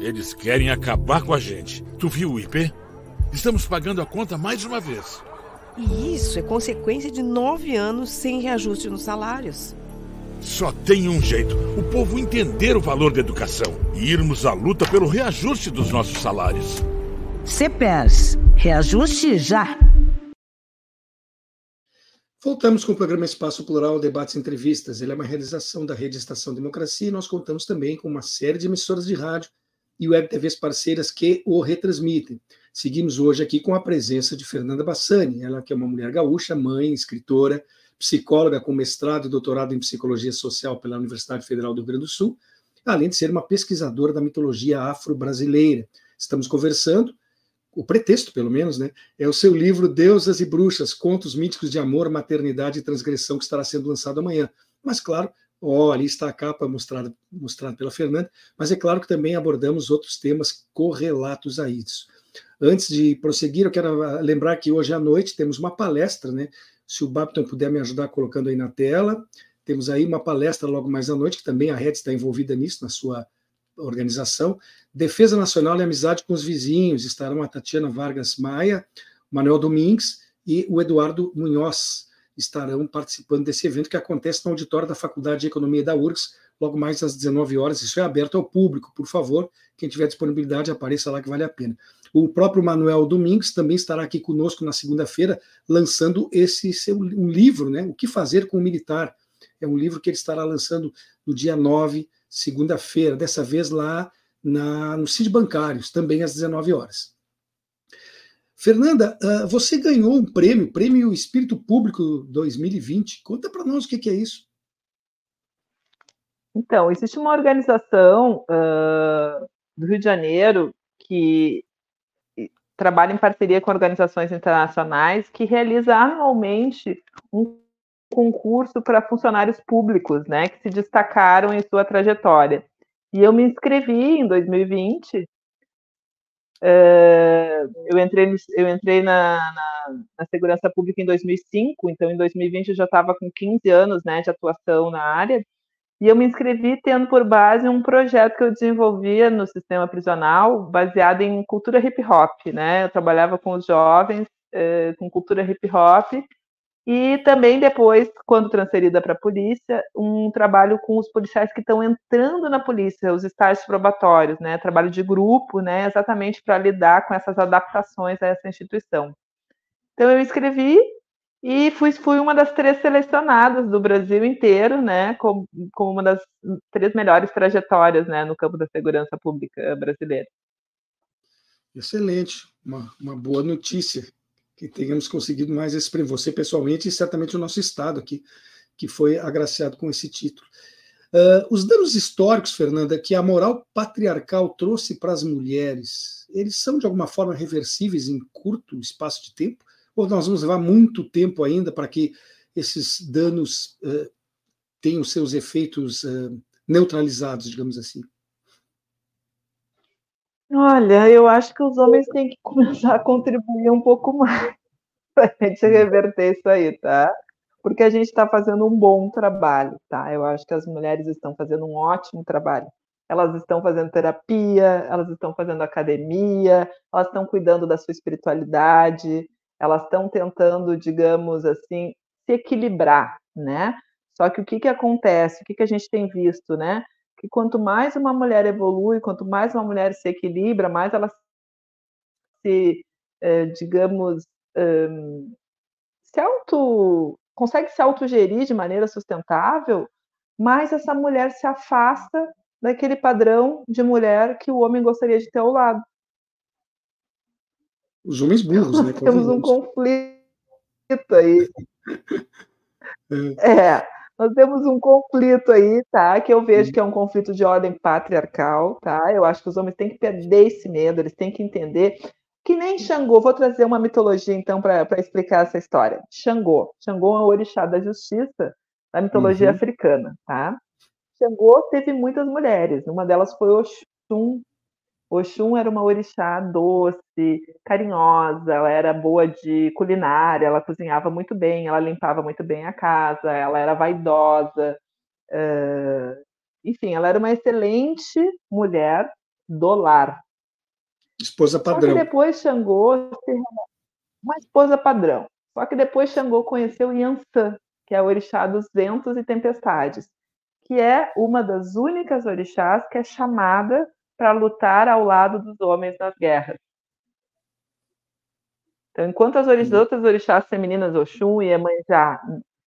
Eles querem acabar com a gente. Tu viu o IP? Estamos pagando a conta mais uma vez. E isso é consequência de nove anos sem reajuste nos salários. Só tem um jeito: o povo entender o valor da educação e irmos à luta pelo reajuste dos nossos salários. CPERS, reajuste já! Voltamos com o programa Espaço Plural, Debates e Entrevistas. Ele é uma realização da Rede Estação Democracia e nós contamos também com uma série de emissoras de rádio e web TVs parceiras que o retransmitem. Seguimos hoje aqui com a presença de Fernanda Bassani, ela que é uma mulher gaúcha, mãe, escritora, psicóloga com mestrado e doutorado em psicologia social pela Universidade Federal do Rio Grande do Sul, além de ser uma pesquisadora da mitologia afro-brasileira. Estamos conversando o pretexto, pelo menos, né, é o seu livro Deusas e Bruxas, Contos Míticos de Amor, Maternidade e Transgressão, que estará sendo lançado amanhã. Mas, claro, ó, ali está a capa mostrada, mostrada pela Fernanda, mas é claro que também abordamos outros temas correlatos a isso. Antes de prosseguir, eu quero lembrar que hoje à noite temos uma palestra, né? Se o Babton puder me ajudar colocando aí na tela, temos aí uma palestra logo mais à noite, que também a Rede está envolvida nisso, na sua organização, Defesa Nacional e Amizade com os Vizinhos, estarão a Tatiana Vargas Maia, Manuel Domingues e o Eduardo Munhoz estarão participando desse evento que acontece no auditório da Faculdade de Economia da URGS, logo mais às 19 horas. Isso é aberto ao público, por favor. Quem tiver disponibilidade, apareça lá que vale a pena. O próprio Manuel Domingues também estará aqui conosco na segunda-feira, lançando esse seu um livro, né? O que fazer com o militar. É um livro que ele estará lançando no dia 9, segunda-feira, dessa vez lá na, no CID Bancários, também às 19 horas. Fernanda, ah, você ganhou um prêmio, Prêmio Espírito Público 2020. Conta para nós o que, é isso. Então, existe uma organização uh, do Rio de Janeiro que trabalha em parceria com organizações internacionais que realiza anualmente um concurso para funcionários públicos, né, que se destacaram em sua trajetória. E eu me inscrevi em 2020. Uh, eu entrei, eu entrei na, na, na, segurança pública em 2005, então em 2020 eu já estava com 15 anos né, de atuação na área. E eu me inscrevi tendo por base um projeto que eu desenvolvia no sistema prisional, baseado em cultura hip hop, né? Eu trabalhava com os jovens eh, com cultura hip hop e também depois, quando transferida para a polícia, um trabalho com os policiais que estão entrando na polícia, os estágios probatórios, né? Trabalho de grupo, né? Exatamente para lidar com essas adaptações a essa instituição. Então eu escrevi e fui, fui uma das três selecionadas do Brasil inteiro, né, como, como uma das três melhores trajetórias, né, no campo da segurança pública brasileira. Excelente, uma, uma boa notícia que tenhamos conseguido mais esse prêmio. Você pessoalmente e certamente o nosso estado aqui, que foi agraciado com esse título. Uh, os danos históricos, Fernanda, que a moral patriarcal trouxe para as mulheres, eles são de alguma forma reversíveis em curto espaço de tempo? ou nós vamos levar muito tempo ainda para que esses danos uh, tenham seus efeitos uh, neutralizados, digamos assim? Olha, eu acho que os homens têm que começar a contribuir um pouco mais para a gente reverter isso aí, tá? Porque a gente está fazendo um bom trabalho, tá? Eu acho que as mulheres estão fazendo um ótimo trabalho. Elas estão fazendo terapia, elas estão fazendo academia, elas estão cuidando da sua espiritualidade, elas estão tentando, digamos assim, se equilibrar, né? Só que o que, que acontece? O que, que a gente tem visto, né? Que quanto mais uma mulher evolui, quanto mais uma mulher se equilibra, mais ela se, eh, digamos, um, se auto, consegue se autogerir de maneira sustentável, mais essa mulher se afasta daquele padrão de mulher que o homem gostaria de ter ao lado. Os homens burros, né? Temos um conflito aí. É. é. Nós temos um conflito aí, tá? Que eu vejo que é um conflito de ordem patriarcal, tá? Eu acho que os homens têm que perder esse medo, eles têm que entender que nem Xangô. Vou trazer uma mitologia então para explicar essa história. Xangô, Xangô é o orixá da justiça da mitologia uhum. africana, tá? Xangô teve muitas mulheres, uma delas foi Oxum, Oxum era uma orixá doce, carinhosa, ela era boa de culinária, ela cozinhava muito bem, ela limpava muito bem a casa, ela era vaidosa. Uh, enfim, ela era uma excelente mulher do lar. Esposa padrão. Só que depois Xangô, uma esposa padrão. Só que depois Xangô conheceu Yansan, que é a orixá dos ventos e tempestades, que é uma das únicas orixás que é chamada para lutar ao lado dos homens nas guerras. Então, enquanto as uhum. outras orixás femininas, Oxum e Emanjá,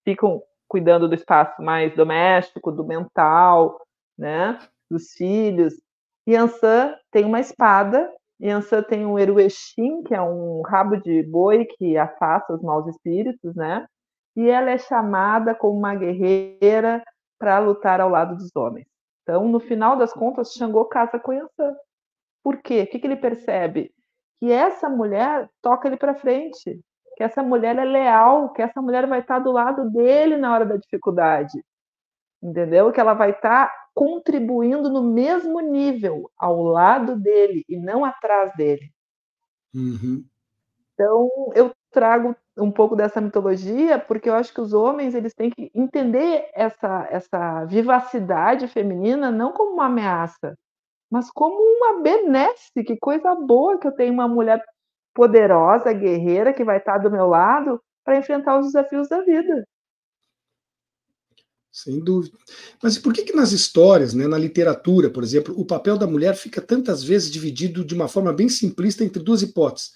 ficam cuidando do espaço mais doméstico, do mental, né, dos filhos, Yansan tem uma espada, Yansan tem um Eruexim, que é um rabo de boi que afasta os maus espíritos, né? E ela é chamada como uma guerreira para lutar ao lado dos homens. Então, no final das contas, Xangô casa com Yansan. Por quê? O que, que ele percebe? Que essa mulher toca ele para frente, que essa mulher é leal, que essa mulher vai estar do lado dele na hora da dificuldade. Entendeu? Que ela vai estar contribuindo no mesmo nível, ao lado dele e não atrás dele. Uhum. Então, eu trago um pouco dessa mitologia, porque eu acho que os homens eles têm que entender essa, essa vivacidade feminina não como uma ameaça, mas como uma benesse, que coisa boa que eu tenho uma mulher poderosa, guerreira, que vai estar do meu lado para enfrentar os desafios da vida. Sem dúvida. Mas por que, que nas histórias, né, na literatura, por exemplo, o papel da mulher fica tantas vezes dividido de uma forma bem simplista entre duas hipóteses?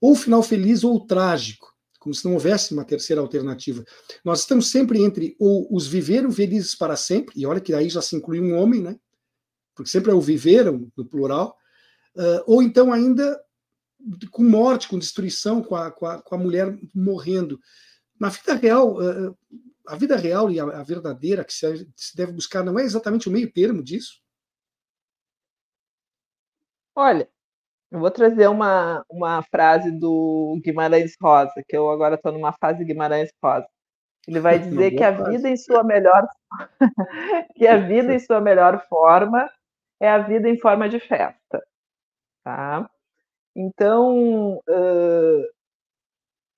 Ou final feliz ou trágico, como se não houvesse uma terceira alternativa. Nós estamos sempre entre ou os viveram felizes para sempre, e olha que aí já se inclui um homem, né? Porque sempre é o viveram, no plural, uh, ou então ainda com morte, com destruição, com a, com a, com a mulher morrendo. Na vida real, uh, a vida real e a, a verdadeira que se, se, deve buscar não é exatamente o meio termo disso? Olha, eu vou trazer uma, uma frase do Guimarães Rosa, que eu agora estou numa fase Guimarães Rosa. Ele vai dizer que a vida em sua melhor que a vida em sua melhor forma é a vida em forma de festa, tá? Então, uh,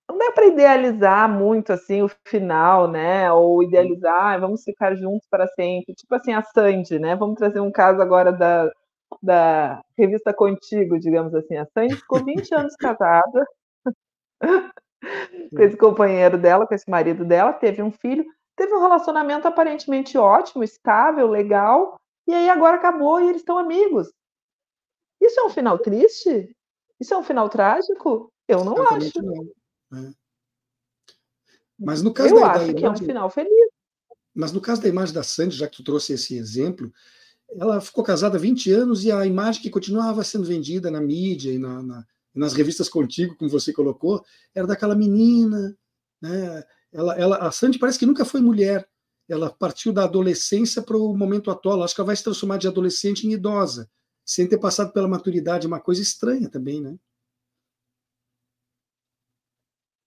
não dá para idealizar muito assim o final, né? Ou idealizar, ah, vamos ficar juntos para sempre. Tipo assim, a Sandy, né? Vamos trazer um caso agora da, da revista Contigo, digamos assim. A Sandy ficou 20 anos casada com esse companheiro dela, com esse marido dela, teve um filho, teve um relacionamento aparentemente ótimo, estável, legal, e aí agora acabou e eles estão amigos. Isso é um final triste? Isso é um final trágico? Eu não acho. Não. Né? Mas no caso Eu da, acho da que é um final feliz. Mas no caso da imagem da Sandy, já que tu trouxe esse exemplo, ela ficou casada há 20 anos e a imagem que continuava sendo vendida na mídia e na, na, nas revistas contigo, como você colocou, era daquela menina. Né? Ela, ela, a Sandy parece que nunca foi mulher. Ela partiu da adolescência para o momento atual. Acho que ela vai se transformar de adolescente em idosa, sem ter passado pela maturidade. É uma coisa estranha também, né?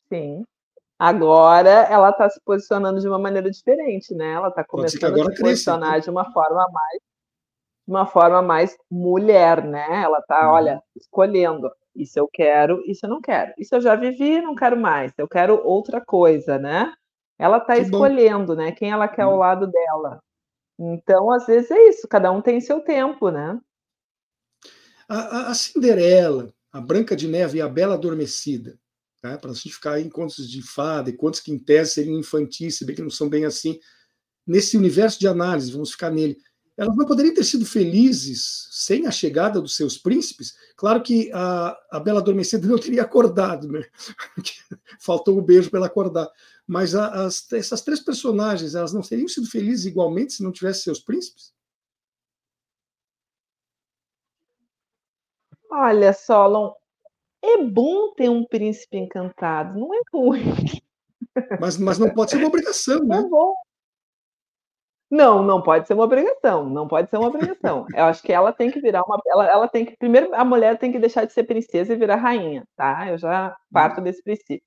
Sim. Agora ela está se posicionando de uma maneira diferente, né? Ela está começando a se posicionar cresce, de uma forma mais de uma forma mais mulher, né? Ela está, uhum. olha, escolhendo. Isso eu quero, isso eu não quero. Isso eu já vivi, não quero mais. Eu quero outra coisa, né? Ela está escolhendo, bom. né? Quem ela quer uhum. ao lado dela. Então, às vezes é isso. Cada um tem seu tempo, né? A, a Cinderela, a Branca de Neve e a Bela Adormecida né, para a gente ficar em contos de fada e contos que em tese seriam infantis, se bem que não são bem assim, nesse universo de análise, vamos ficar nele, elas não poderiam ter sido felizes sem a chegada dos seus príncipes? Claro que a, a Bela Adormecida não teria acordado, né? Faltou o um beijo para ela acordar. Mas a, as, essas três personagens, elas não teriam sido felizes igualmente se não tivessem seus príncipes? Olha, Solon, é bom ter um príncipe encantado, não é ruim. Mas, mas não pode ser uma obrigação, né? É bom. Não, não pode ser uma obrigação. Não pode ser uma obrigação. Eu acho que ela tem que virar uma. Ela, ela tem que. Primeiro, a mulher tem que deixar de ser princesa e virar rainha, tá? Eu já parto hum. desse princípio.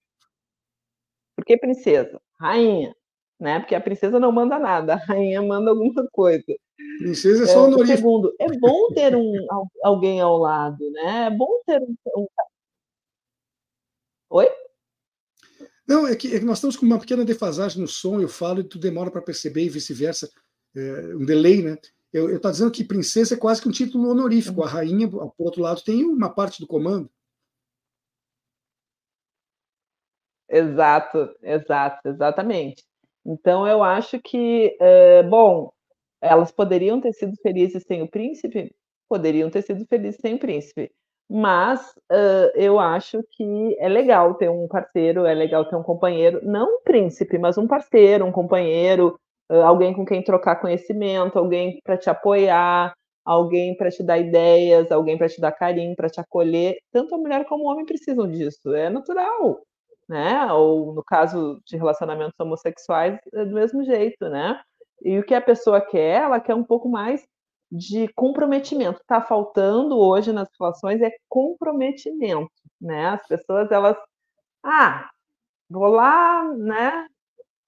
Por que princesa? Rainha. Né? Porque a princesa não manda nada, a rainha manda alguma coisa. Princesa é só é, honorífico. Segundo, é bom ter um, alguém ao lado, né? É bom ter um, um Oi? Não, é que, é que, nós estamos com uma pequena defasagem no som, eu falo e tu demora para perceber e vice-versa, é, um delay, né? Eu estou dizendo que princesa é quase que um título honorífico, a rainha, por outro lado, tem uma parte do comando. Exato, exato, exatamente. Então, eu acho que, é, bom, elas poderiam ter sido felizes sem o príncipe? Poderiam ter sido felizes sem o príncipe. Mas uh, eu acho que é legal ter um parceiro, é legal ter um companheiro, não um príncipe, mas um parceiro, um companheiro, uh, alguém com quem trocar conhecimento, alguém para te apoiar, alguém para te dar ideias, alguém para te dar carinho, para te acolher. Tanto a mulher como o homem precisam disso, é natural, né? Ou no caso de relacionamentos homossexuais, é do mesmo jeito, né? E o que a pessoa quer, ela quer um pouco mais de comprometimento. Está faltando hoje nas relações é comprometimento, né? As pessoas elas, ah, vou lá, né?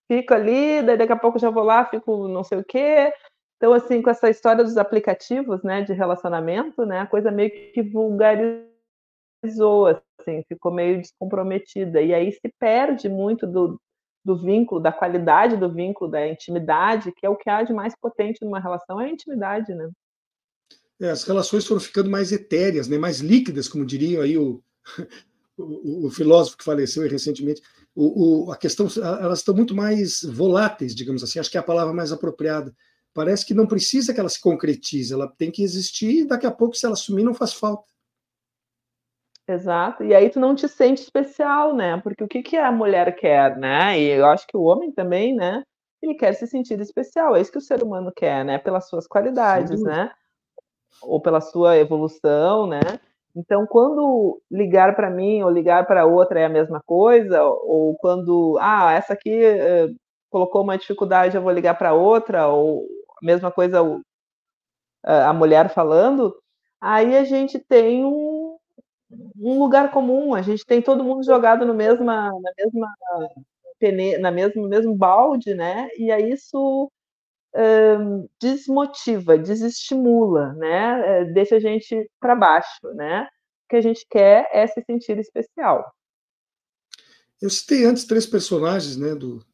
Fico ali, daqui a pouco já vou lá, fico não sei o quê. Então assim, com essa história dos aplicativos, né, de relacionamento, né, a coisa meio que vulgarizou, assim, ficou meio descomprometida e aí se perde muito do, do vínculo, da qualidade do vínculo, da intimidade, que é o que há de mais potente numa relação, é a intimidade, né? É, as relações foram ficando mais etéreas, né, mais líquidas, como diria aí o, o, o filósofo que faleceu recentemente. o, o, a questão, elas estão muito mais voláteis, digamos assim, acho que é a palavra mais apropriada. Parece que não precisa que ela se concretize, ela tem que existir e daqui a pouco, se ela sumir, não faz falta. Exato, e aí tu não te sente especial, né? Porque o que, que a mulher quer, né? E eu acho que o homem também, né? Ele quer se sentir especial, é isso que o ser humano quer, né? Pelas suas qualidades, né? Ou pela sua evolução, né? Então, quando ligar para mim ou ligar para outra é a mesma coisa, ou quando, ah, essa aqui uh, colocou uma dificuldade, eu vou ligar para outra, ou a mesma coisa uh, a mulher falando, aí a gente tem um, um lugar comum, a gente tem todo mundo jogado no mesma, na mesma na mesmo mesmo balde, né? E aí isso desmotiva, desestimula, né? Deixa a gente para baixo, né? O que a gente quer é se sentir especial. Eu citei antes três personagens, né, do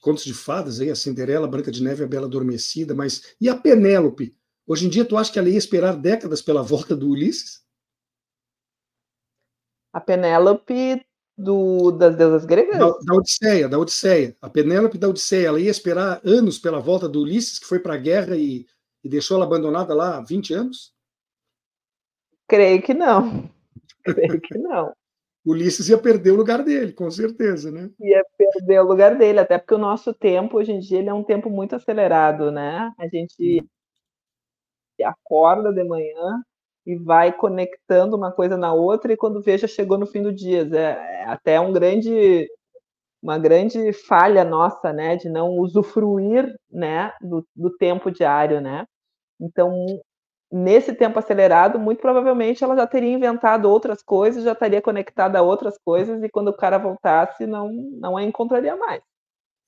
contos de fadas, aí, a Cinderela, a Branca de Neve a Bela Adormecida, mas e a Penélope? Hoje em dia, tu acha que ela ia esperar décadas pela volta do Ulisses? A Penélope do, das deusas gregas? Da, da, Odisseia, da Odisseia. A Penélope da Odisseia. Ela ia esperar anos pela volta do Ulisses, que foi para a guerra e, e, deixou ela abandonada lá há 20 anos? Creio que não. Creio que não. Ulisses ia perder o lugar dele, com certeza, né? Ia perder o lugar dele, até porque o nosso tempo, hoje em dia, ele é um tempo muito acelerado, né? A gente acorda de manhã, e vai conectando uma coisa na outra e quando veja chegou no fim do dia. É, é até um grande uma grande falha nossa, né, de não usufruir, né, do, do tempo diário, né? Então, nesse tempo acelerado, muito provavelmente ela já teria inventado outras coisas, já estaria conectada a outras coisas e quando o cara voltasse não não a encontraria mais.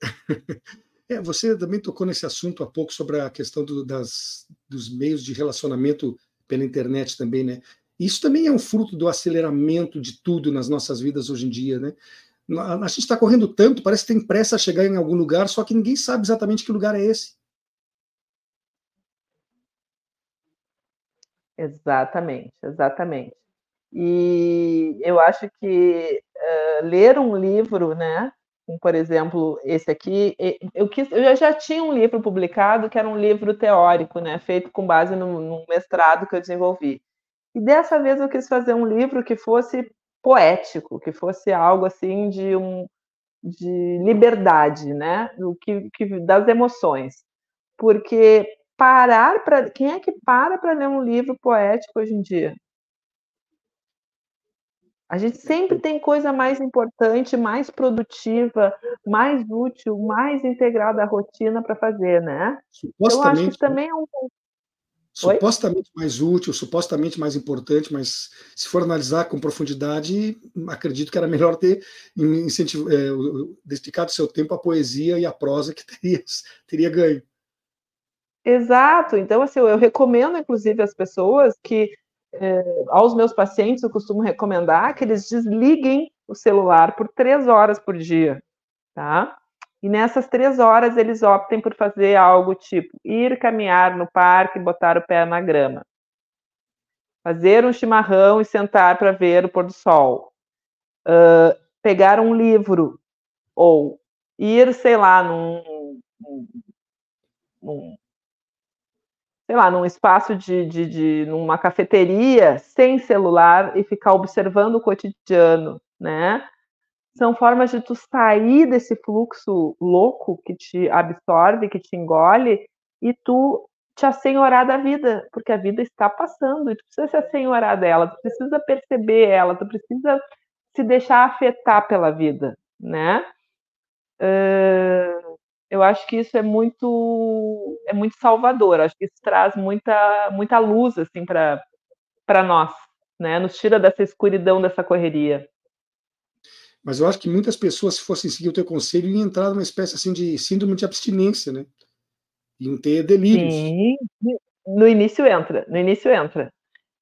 É, você também tocou nesse assunto há pouco sobre a questão do, das, dos meios de relacionamento pela internet também, né? Isso também é um fruto do aceleramento de tudo nas nossas vidas hoje em dia, né? A gente está correndo tanto, parece que tem pressa a chegar em algum lugar, só que ninguém sabe exatamente que lugar é esse. Exatamente, exatamente. E eu acho que uh, ler um livro, né, por exemplo, esse aqui, eu, quis, eu já tinha um livro publicado que era um livro teórico, né, feito com base no, no mestrado que eu desenvolvi. E dessa vez eu quis fazer um livro que fosse poético, que fosse algo assim de um de liberdade, né, do que, que das emoções, porque parar para quem é que para para ler um livro poético hoje em dia? A gente sempre tem coisa mais importante, mais produtiva, mais útil, mais integrada à rotina para fazer, né? Eu acho que também é um supostamente Oi? mais útil, supostamente mais importante, mas se for analisar com profundidade, acredito que era melhor ter é, dedicado seu tempo à poesia e à prosa que teria, teria ganho. Exato. Então, assim, eu recomendo, inclusive, às pessoas que é, aos meus pacientes, eu costumo recomendar que eles desliguem o celular por três horas por dia, tá? E nessas três horas eles optem por fazer algo tipo ir caminhar no parque e botar o pé na grama, fazer um chimarrão e sentar para ver o pôr do sol, uh, pegar um livro ou ir, sei lá, num, num, sei lá, num espaço de, de, de numa cafeteria, sem celular e ficar observando o cotidiano, né? São formas de tu sair desse fluxo louco que te absorve, que te engole, e tu te assenhorar da vida, porque a vida está passando e tu precisa se assenhorar dela, tu precisa perceber ela, tu precisa se deixar afetar pela vida, né? Uh, eu acho que isso é muito é muito salvador. Acho que isso traz muita muita luz assim para para nós, né? Nos tira dessa escuridão dessa correria. Mas eu acho que muitas pessoas, se fossem seguir o teu conselho, iam entrar numa espécie assim de síndrome de abstinência, né? Iam ter delírios. Sim, no início entra, no início entra.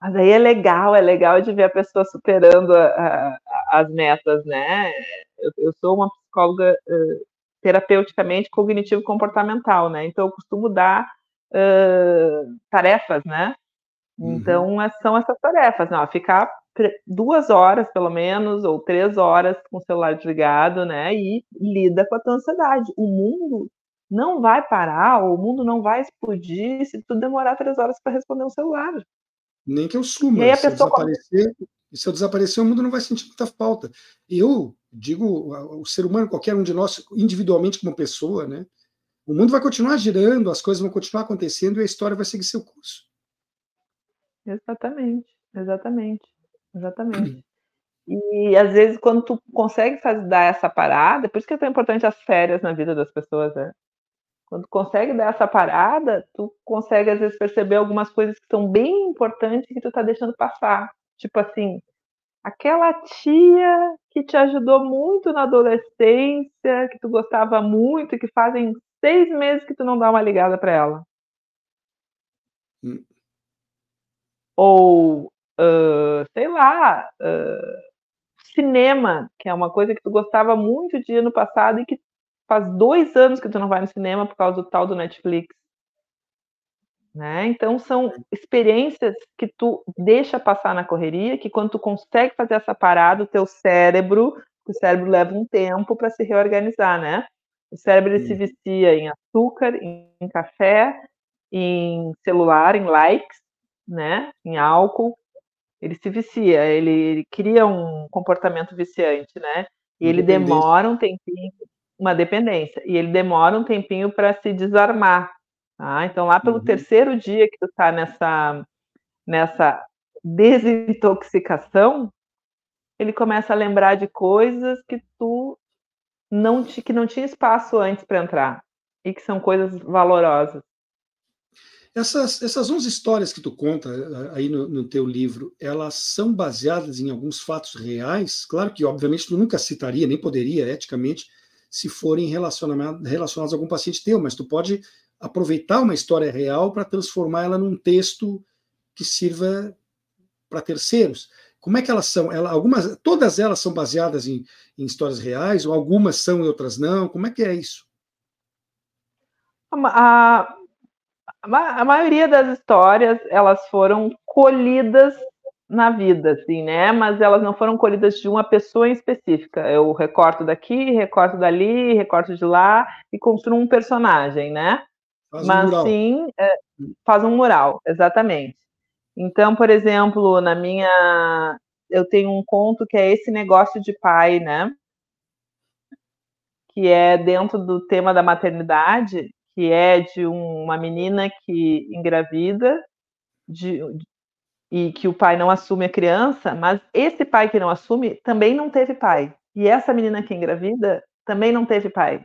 Mas aí é legal, é legal de ver a pessoa superando a, a, as metas, né? Eu, eu, sou uma psicóloga uh, terapeuticamente cognitivo-comportamental, né? Então eu costumo dar uh, tarefas, né? Uhum. Então são essas tarefas, não, ficar duas horas, pelo menos, ou três horas com o celular desligado, né? E lida com a tua ansiedade. O mundo não vai parar, o mundo não vai explodir se tu demorar três horas para responder um celular. Nem que eu suma. se, eu desaparecer, se eu desaparecer, o mundo não vai sentir muita falta. Eu digo, o ser humano, qualquer um de nós, individualmente como pessoa, né? O mundo vai continuar girando, as coisas vão continuar acontecendo e a história vai seguir seu curso. Exatamente, exatamente, exatamente. E às vezes, quando tu consegue fazer, dar essa parada, por isso que é tão importante as férias na vida das pessoas, né? Quando tu consegue dar essa parada, tu consegue às vezes perceber algumas coisas que são bem importantes que tu tá deixando passar. Tipo assim, aquela tia que te ajudou muito na adolescência, que tu gostava muito, que fazem seis meses que tu não dá uma ligada para ela. Hum. Ou, uh, sei lá, uh, cinema, que é uma coisa que tu gostava muito de ano passado e que faz dois anos que tu não vai no cinema por causa do tal do Netflix. Né? Então são experiências que tu deixa passar na correria, que quando tu consegue fazer essa parada, o teu cérebro, o cérebro leva um tempo para se reorganizar, né? O cérebro ele se vicia em açúcar, em, em café, em celular, em likes, né? Em álcool. Ele se vicia, ele, ele cria um comportamento viciante, né? E ele demora um tempinho, uma dependência, e ele demora um tempinho para se desarmar. Tá? Então, lá pelo uhum. terceiro dia que tu está nessa, nessa desintoxicação, ele começa a lembrar de coisas que tu não que não tinha espaço antes para entrar e que são coisas valorosas. Essas, essas 11 histórias que tu conta eh, aí no, no, teu livro, elas são baseadas em alguns fatos reais? Claro que, obviamente, tu nunca citaria, nem poderia, eticamente, se forem relacionados a algum paciente teu, mas tu pode aproveitar uma história real para transformar ela num texto que sirva para terceiros. Como é que elas são? Ela, algumas, todas elas são baseadas em, em, histórias reais, ou algumas são e outras não? Como é que é isso? A, a, a maioria das histórias elas foram colhidas na vida, assim, né? Mas elas não foram colhidas de uma pessoa em específica. Eu recorto daqui, recorto dali, recorto de lá e construo um personagem, né? Faz Mas um sim, é, faz um mural, exatamente. Então, por exemplo, na minha. Eu tenho um conto que é esse negócio de pai, né? Que é dentro do tema da maternidade, que é de um, uma menina que engravida de, e que o pai não assume a criança, mas esse pai que não assume também não teve pai. E essa menina que engravida também não teve pai.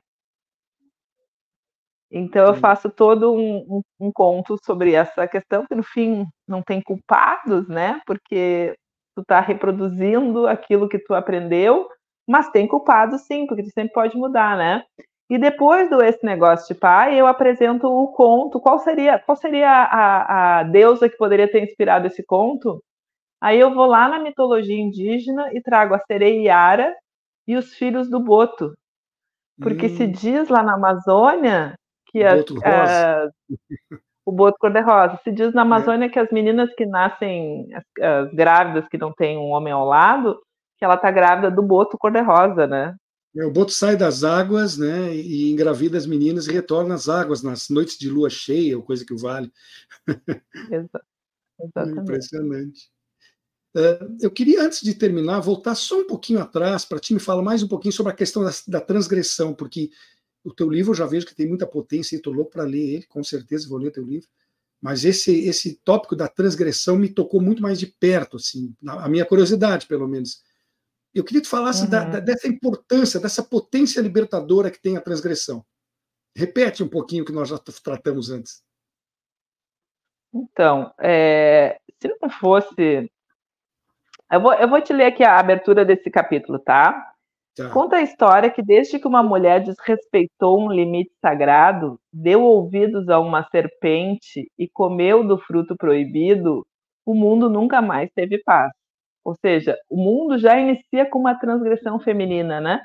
Então eu faço todo um, um, um, conto sobre essa questão, que no fim não tem culpados, né? Porque tu está reproduzindo aquilo que tu aprendeu, mas tem culpados sim, porque tu sempre pode mudar, né? E depois do esse negócio de pai, eu apresento o conto. Qual seria, qual seria a, a deusa que poderia ter inspirado esse conto? Aí eu vou lá na mitologia indígena e trago a sereia Yara e os filhos do Boto. Porque hum. se diz lá na Amazônia que a, a, o boto cor-de-rosa. Se diz na é. Amazônia é. que as meninas que nascem as, as, grávidas que não têm um homem ao lado, que ela tá grávida do boto cor-de-rosa, né? É, o boto sai das águas, né, e engravida as meninas e retorna às águas nas noites de lua cheia, ou coisa que vale. Exatamente. Impressionante. Uh, eu queria, antes de terminar, voltar só um pouquinho atrás para te me falar mais um pouquinho sobre a questão da, da transgressão, porque o teu livro eu já vejo que tem muita potência e estou louco para ler ele, com certeza vou ler teu livro. Mas esse esse tópico da transgressão me tocou muito mais de perto, assim, a minha curiosidade, pelo menos. Eu queria que tu falasse uhum. da, da, dessa importância, dessa potência libertadora que tem a transgressão. Repete um pouquinho o que nós já tratamos antes. Então, é, se não fosse. Eu vou, eu vou te ler aqui a abertura desse capítulo, tá? Tá. Conta a história que desde que uma mulher desrespeitou um limite sagrado, deu ouvidos a uma serpente e comeu do fruto proibido, o mundo nunca mais teve paz. Ou seja, o mundo já inicia com uma transgressão feminina, né?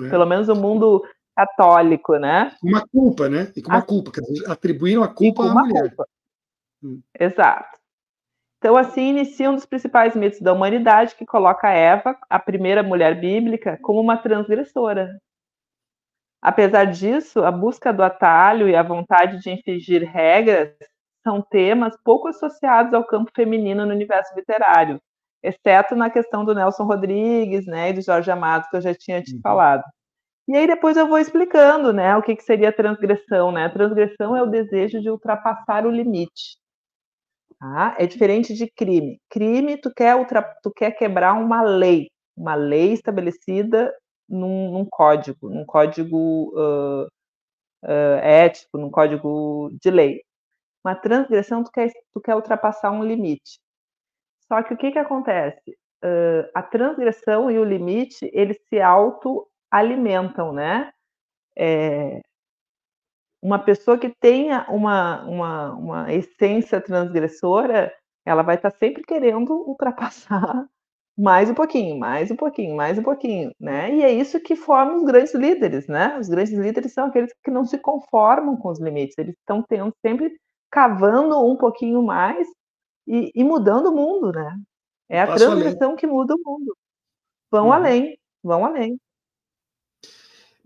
É. Pelo menos o mundo católico, né? Uma culpa, né? E com uma a... culpa, atribuíram a culpa à mulher. Culpa. Hum. Exato. Então, assim inicia um dos principais mitos da humanidade, que coloca Eva, a primeira mulher bíblica, como uma transgressora. Apesar disso, a busca do atalho e a vontade de infringir regras são temas pouco associados ao campo feminino no universo literário, exceto na questão do Nelson Rodrigues né, e do Jorge Amado, que eu já tinha te uhum. falado. E aí depois eu vou explicando né, o que, que seria transgressão. Né? A transgressão é o desejo de ultrapassar o limite. Tá? É diferente de crime. Crime, tu quer, ultra, tu quer quebrar uma lei, uma lei estabelecida num, num código, num código uh, uh, ético, num código de lei. Uma transgressão, tu quer, tu quer ultrapassar um limite. Só que o que, que acontece? Uh, a transgressão e o limite, eles se autoalimentam, né? É, uma pessoa que tenha uma, uma, uma essência transgressora, ela vai estar sempre querendo ultrapassar mais um pouquinho, mais um pouquinho, mais um pouquinho, né? E é isso que forma os grandes líderes, né? Os grandes líderes são aqueles que não se conformam com os limites, eles estão tendo sempre cavando um pouquinho mais e, e mudando o mundo, né? É a transgressão além. que muda o mundo. Vão uhum. além, vão além.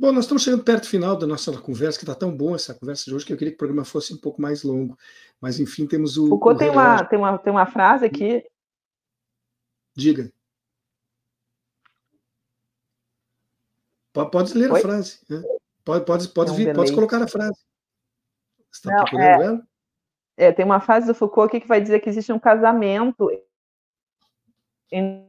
Bom, nós estamos chegando perto do final da nossa conversa, que está tão boa essa conversa de hoje, que eu queria que o programa fosse um pouco mais longo. Mas, enfim, temos o. Foucault o tem, uma, tem, uma, tem uma frase aqui. Diga. Pode ler Oi? a frase. Né? Pode, pode, pode, vir, pode colocar a frase. Você está procurando é, ela? É, tem uma frase do Foucault aqui que vai dizer que existe um casamento entre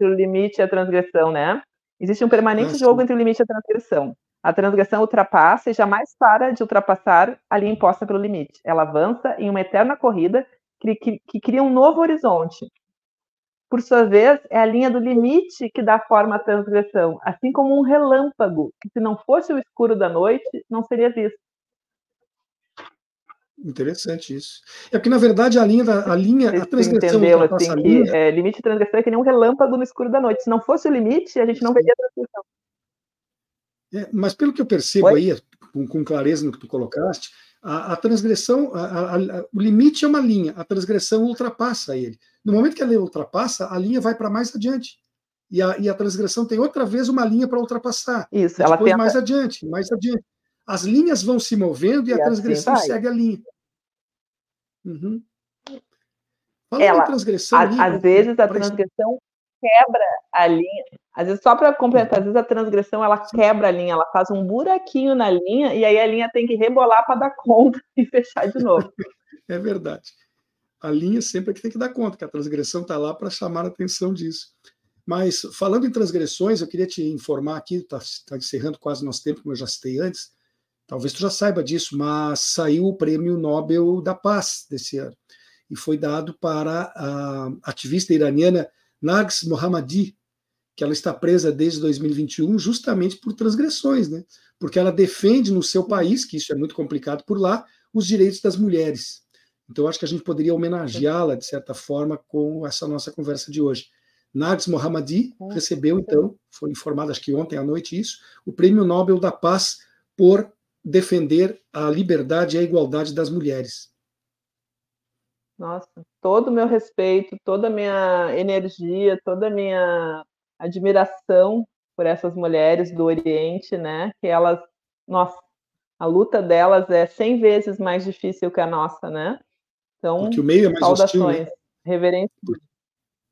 o limite e a transgressão, né? Existe um permanente ah, jogo entre o limite e a transgressão. A transgressão ultrapassa e jamais para de ultrapassar a linha imposta pelo limite. Ela avança em uma eterna corrida que, que, que cria um novo horizonte, por sua vez, é a linha do limite que dá forma à transgressão, assim como um relâmpago, que se não fosse o escuro da noite, não seria visto. Interessante isso. É porque, na verdade, a linha, da, a linha, a transgressão... Entendeu, assim, linha... é, limite de transgressão é que nem um relâmpago no escuro da noite. Se não fosse o limite, a gente não veria a transgressão. É, mas pelo que eu percebo Oi? aí, com, com, clareza no que tu colocaste, a, a transgressão, a, a, o limite é uma linha, a transgressão ultrapassa ele. No momento que a lei ultrapassa, a linha vai para mais adiante. E a, e a, transgressão tem outra vez uma linha para ultrapassar. Isso, ela tenta... mais adiante, mais adiante. As linhas vão se movendo e, e a assim transgressão assim segue a linha. Uhum. ela, transgressão, a, linha, às vezes a transgressão quebra a linha. Às vezes, só para completar, às vezes a transgressão ela quebra a linha, ela faz um buraquinho na linha e aí a linha tem que rebolar para dar conta e fechar de novo. é verdade a linha sempre é que tem que dar conta, que a transgressão está lá para chamar a atenção disso. Mas, falando em transgressões, eu queria te informar aqui, está tá encerrando quase nosso tempo, como eu já citei antes, talvez tu já saiba disso, mas saiu o Prêmio Nobel da Paz desse ano, e foi dado para a ativista iraniana Nags Mohammadi, que ela está presa desde 2021 justamente por transgressões, né? porque ela defende no seu país, que isso é muito complicado por lá, os direitos das mulheres. Então, acho que a gente poderia homenageá-la, de certa forma, com essa nossa conversa de hoje. Nardes Mohammadi recebeu, então, foi informado, acho que ontem à noite isso, o Prêmio Nobel da Paz por defender a liberdade e a igualdade das mulheres. Nossa, todo o meu respeito, toda a minha energia, toda a minha admiração por essas mulheres do Oriente, né? Que elas, nossa, a luta delas é 100 vezes mais difícil que a nossa, né? Então, porque o meio é mais hostil, né? reverência.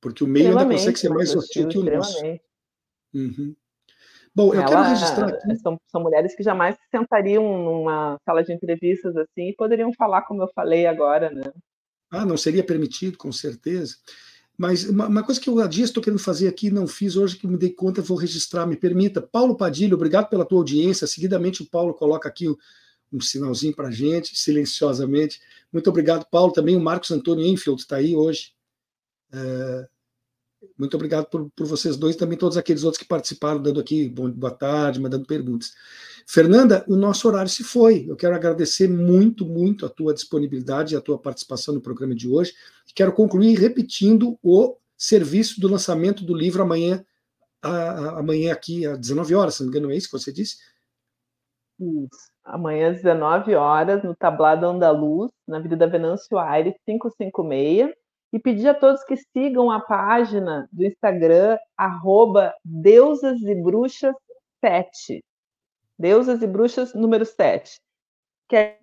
Porque o meio ainda consegue ser mais hostil, que o nosso. Uhum. Bom, eu Ela, quero registrar aqui. São, são, mulheres que jamais se sentariam numa sala de entrevistas assim e poderiam falar como eu falei agora, né? Ah, não seria permitido, com certeza. Mas uma, uma coisa que eu há dias estou querendo fazer aqui, não fiz hoje, que me dei conta, vou registrar, me permita. Paulo Padilha, obrigado pela tua audiência. Seguidamente o Paulo coloca aqui o, um sinalzinho para a gente, silenciosamente. Muito obrigado, Paulo. Também o Marcos Antônio Enfield está aí hoje. É, muito obrigado por, por vocês dois também todos aqueles outros que participaram, dando aqui bom, boa tarde, mandando perguntas. Fernanda, o nosso horário se foi. Eu quero agradecer muito, muito a tua disponibilidade e a tua participação no programa de hoje. Quero concluir repetindo o serviço do lançamento do livro amanhã, a, a, amanhã aqui às 19 horas, se não me engano, é isso que você disse? Isso amanhã às 19 horas, no Tablado Andaluz, na Avenida Venâncio Aires, 556. E pedir a todos que sigam a página do Instagram, arroba Deusas e Bruxas 7. Deusas e Bruxas número 7. Que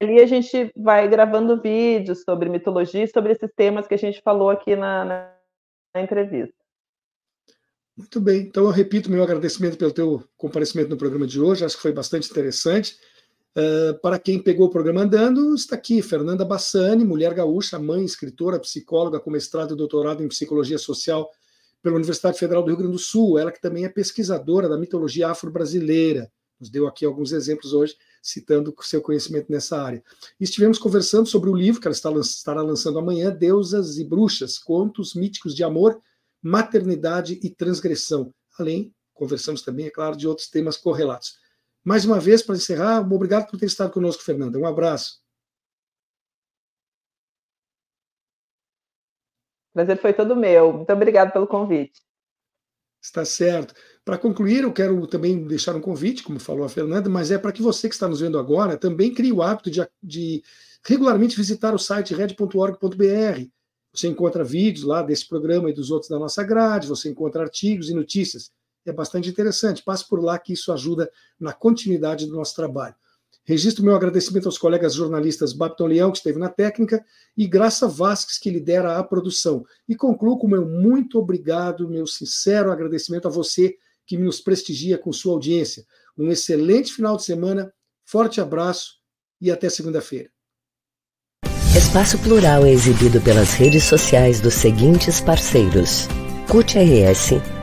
ali a gente vai gravando vídeos sobre mitologia, sobre esses temas que a gente falou aqui na, na, na entrevista. Muito bem, então eu repito meu agradecimento pelo teu comparecimento no programa de hoje, acho que foi bastante interessante. Uh, para quem pegou o programa andando, está aqui Fernanda Bassani, mulher gaúcha, mãe, escritora, psicóloga com mestrado e doutorado em psicologia social pela Universidade Federal do Rio Grande do Sul, ela que também é pesquisadora da mitologia afro-brasileira. Nos deu aqui alguns exemplos hoje, citando seu conhecimento nessa área. E estivemos conversando sobre o livro que ela está, estará lançando amanhã, Deusas e Bruxas, Contos Míticos de Amor, Maternidade e Transgressão. Além, conversamos também, é claro, de outros temas correlatos. Mais uma vez, para encerrar, obrigado por ter estado conosco, Fernanda. Um abraço. prazer foi todo meu. Muito obrigado pelo convite. Está certo. Para concluir, eu quero também deixar um convite, como falou a Fernanda, mas é para que você que está nos vendo agora também crie o hábito de, de regularmente visitar o site red.org.br. Você encontra vídeos lá desse programa e dos outros da nossa grade, você encontra artigos e notícias é bastante interessante. Passe por lá que isso ajuda na continuidade do nosso trabalho. Registro meu agradecimento aos colegas jornalistas Bapton Leão, que esteve na técnica, e Graça Vasques, que lidera a produção. E concluo com meu muito obrigado, meu sincero agradecimento a você que nos prestigia com sua audiência. Um excelente final de semana, forte abraço e até segunda-feira. Espaço Plural é exibido pelas redes sociais dos seguintes parceiros: CUT RS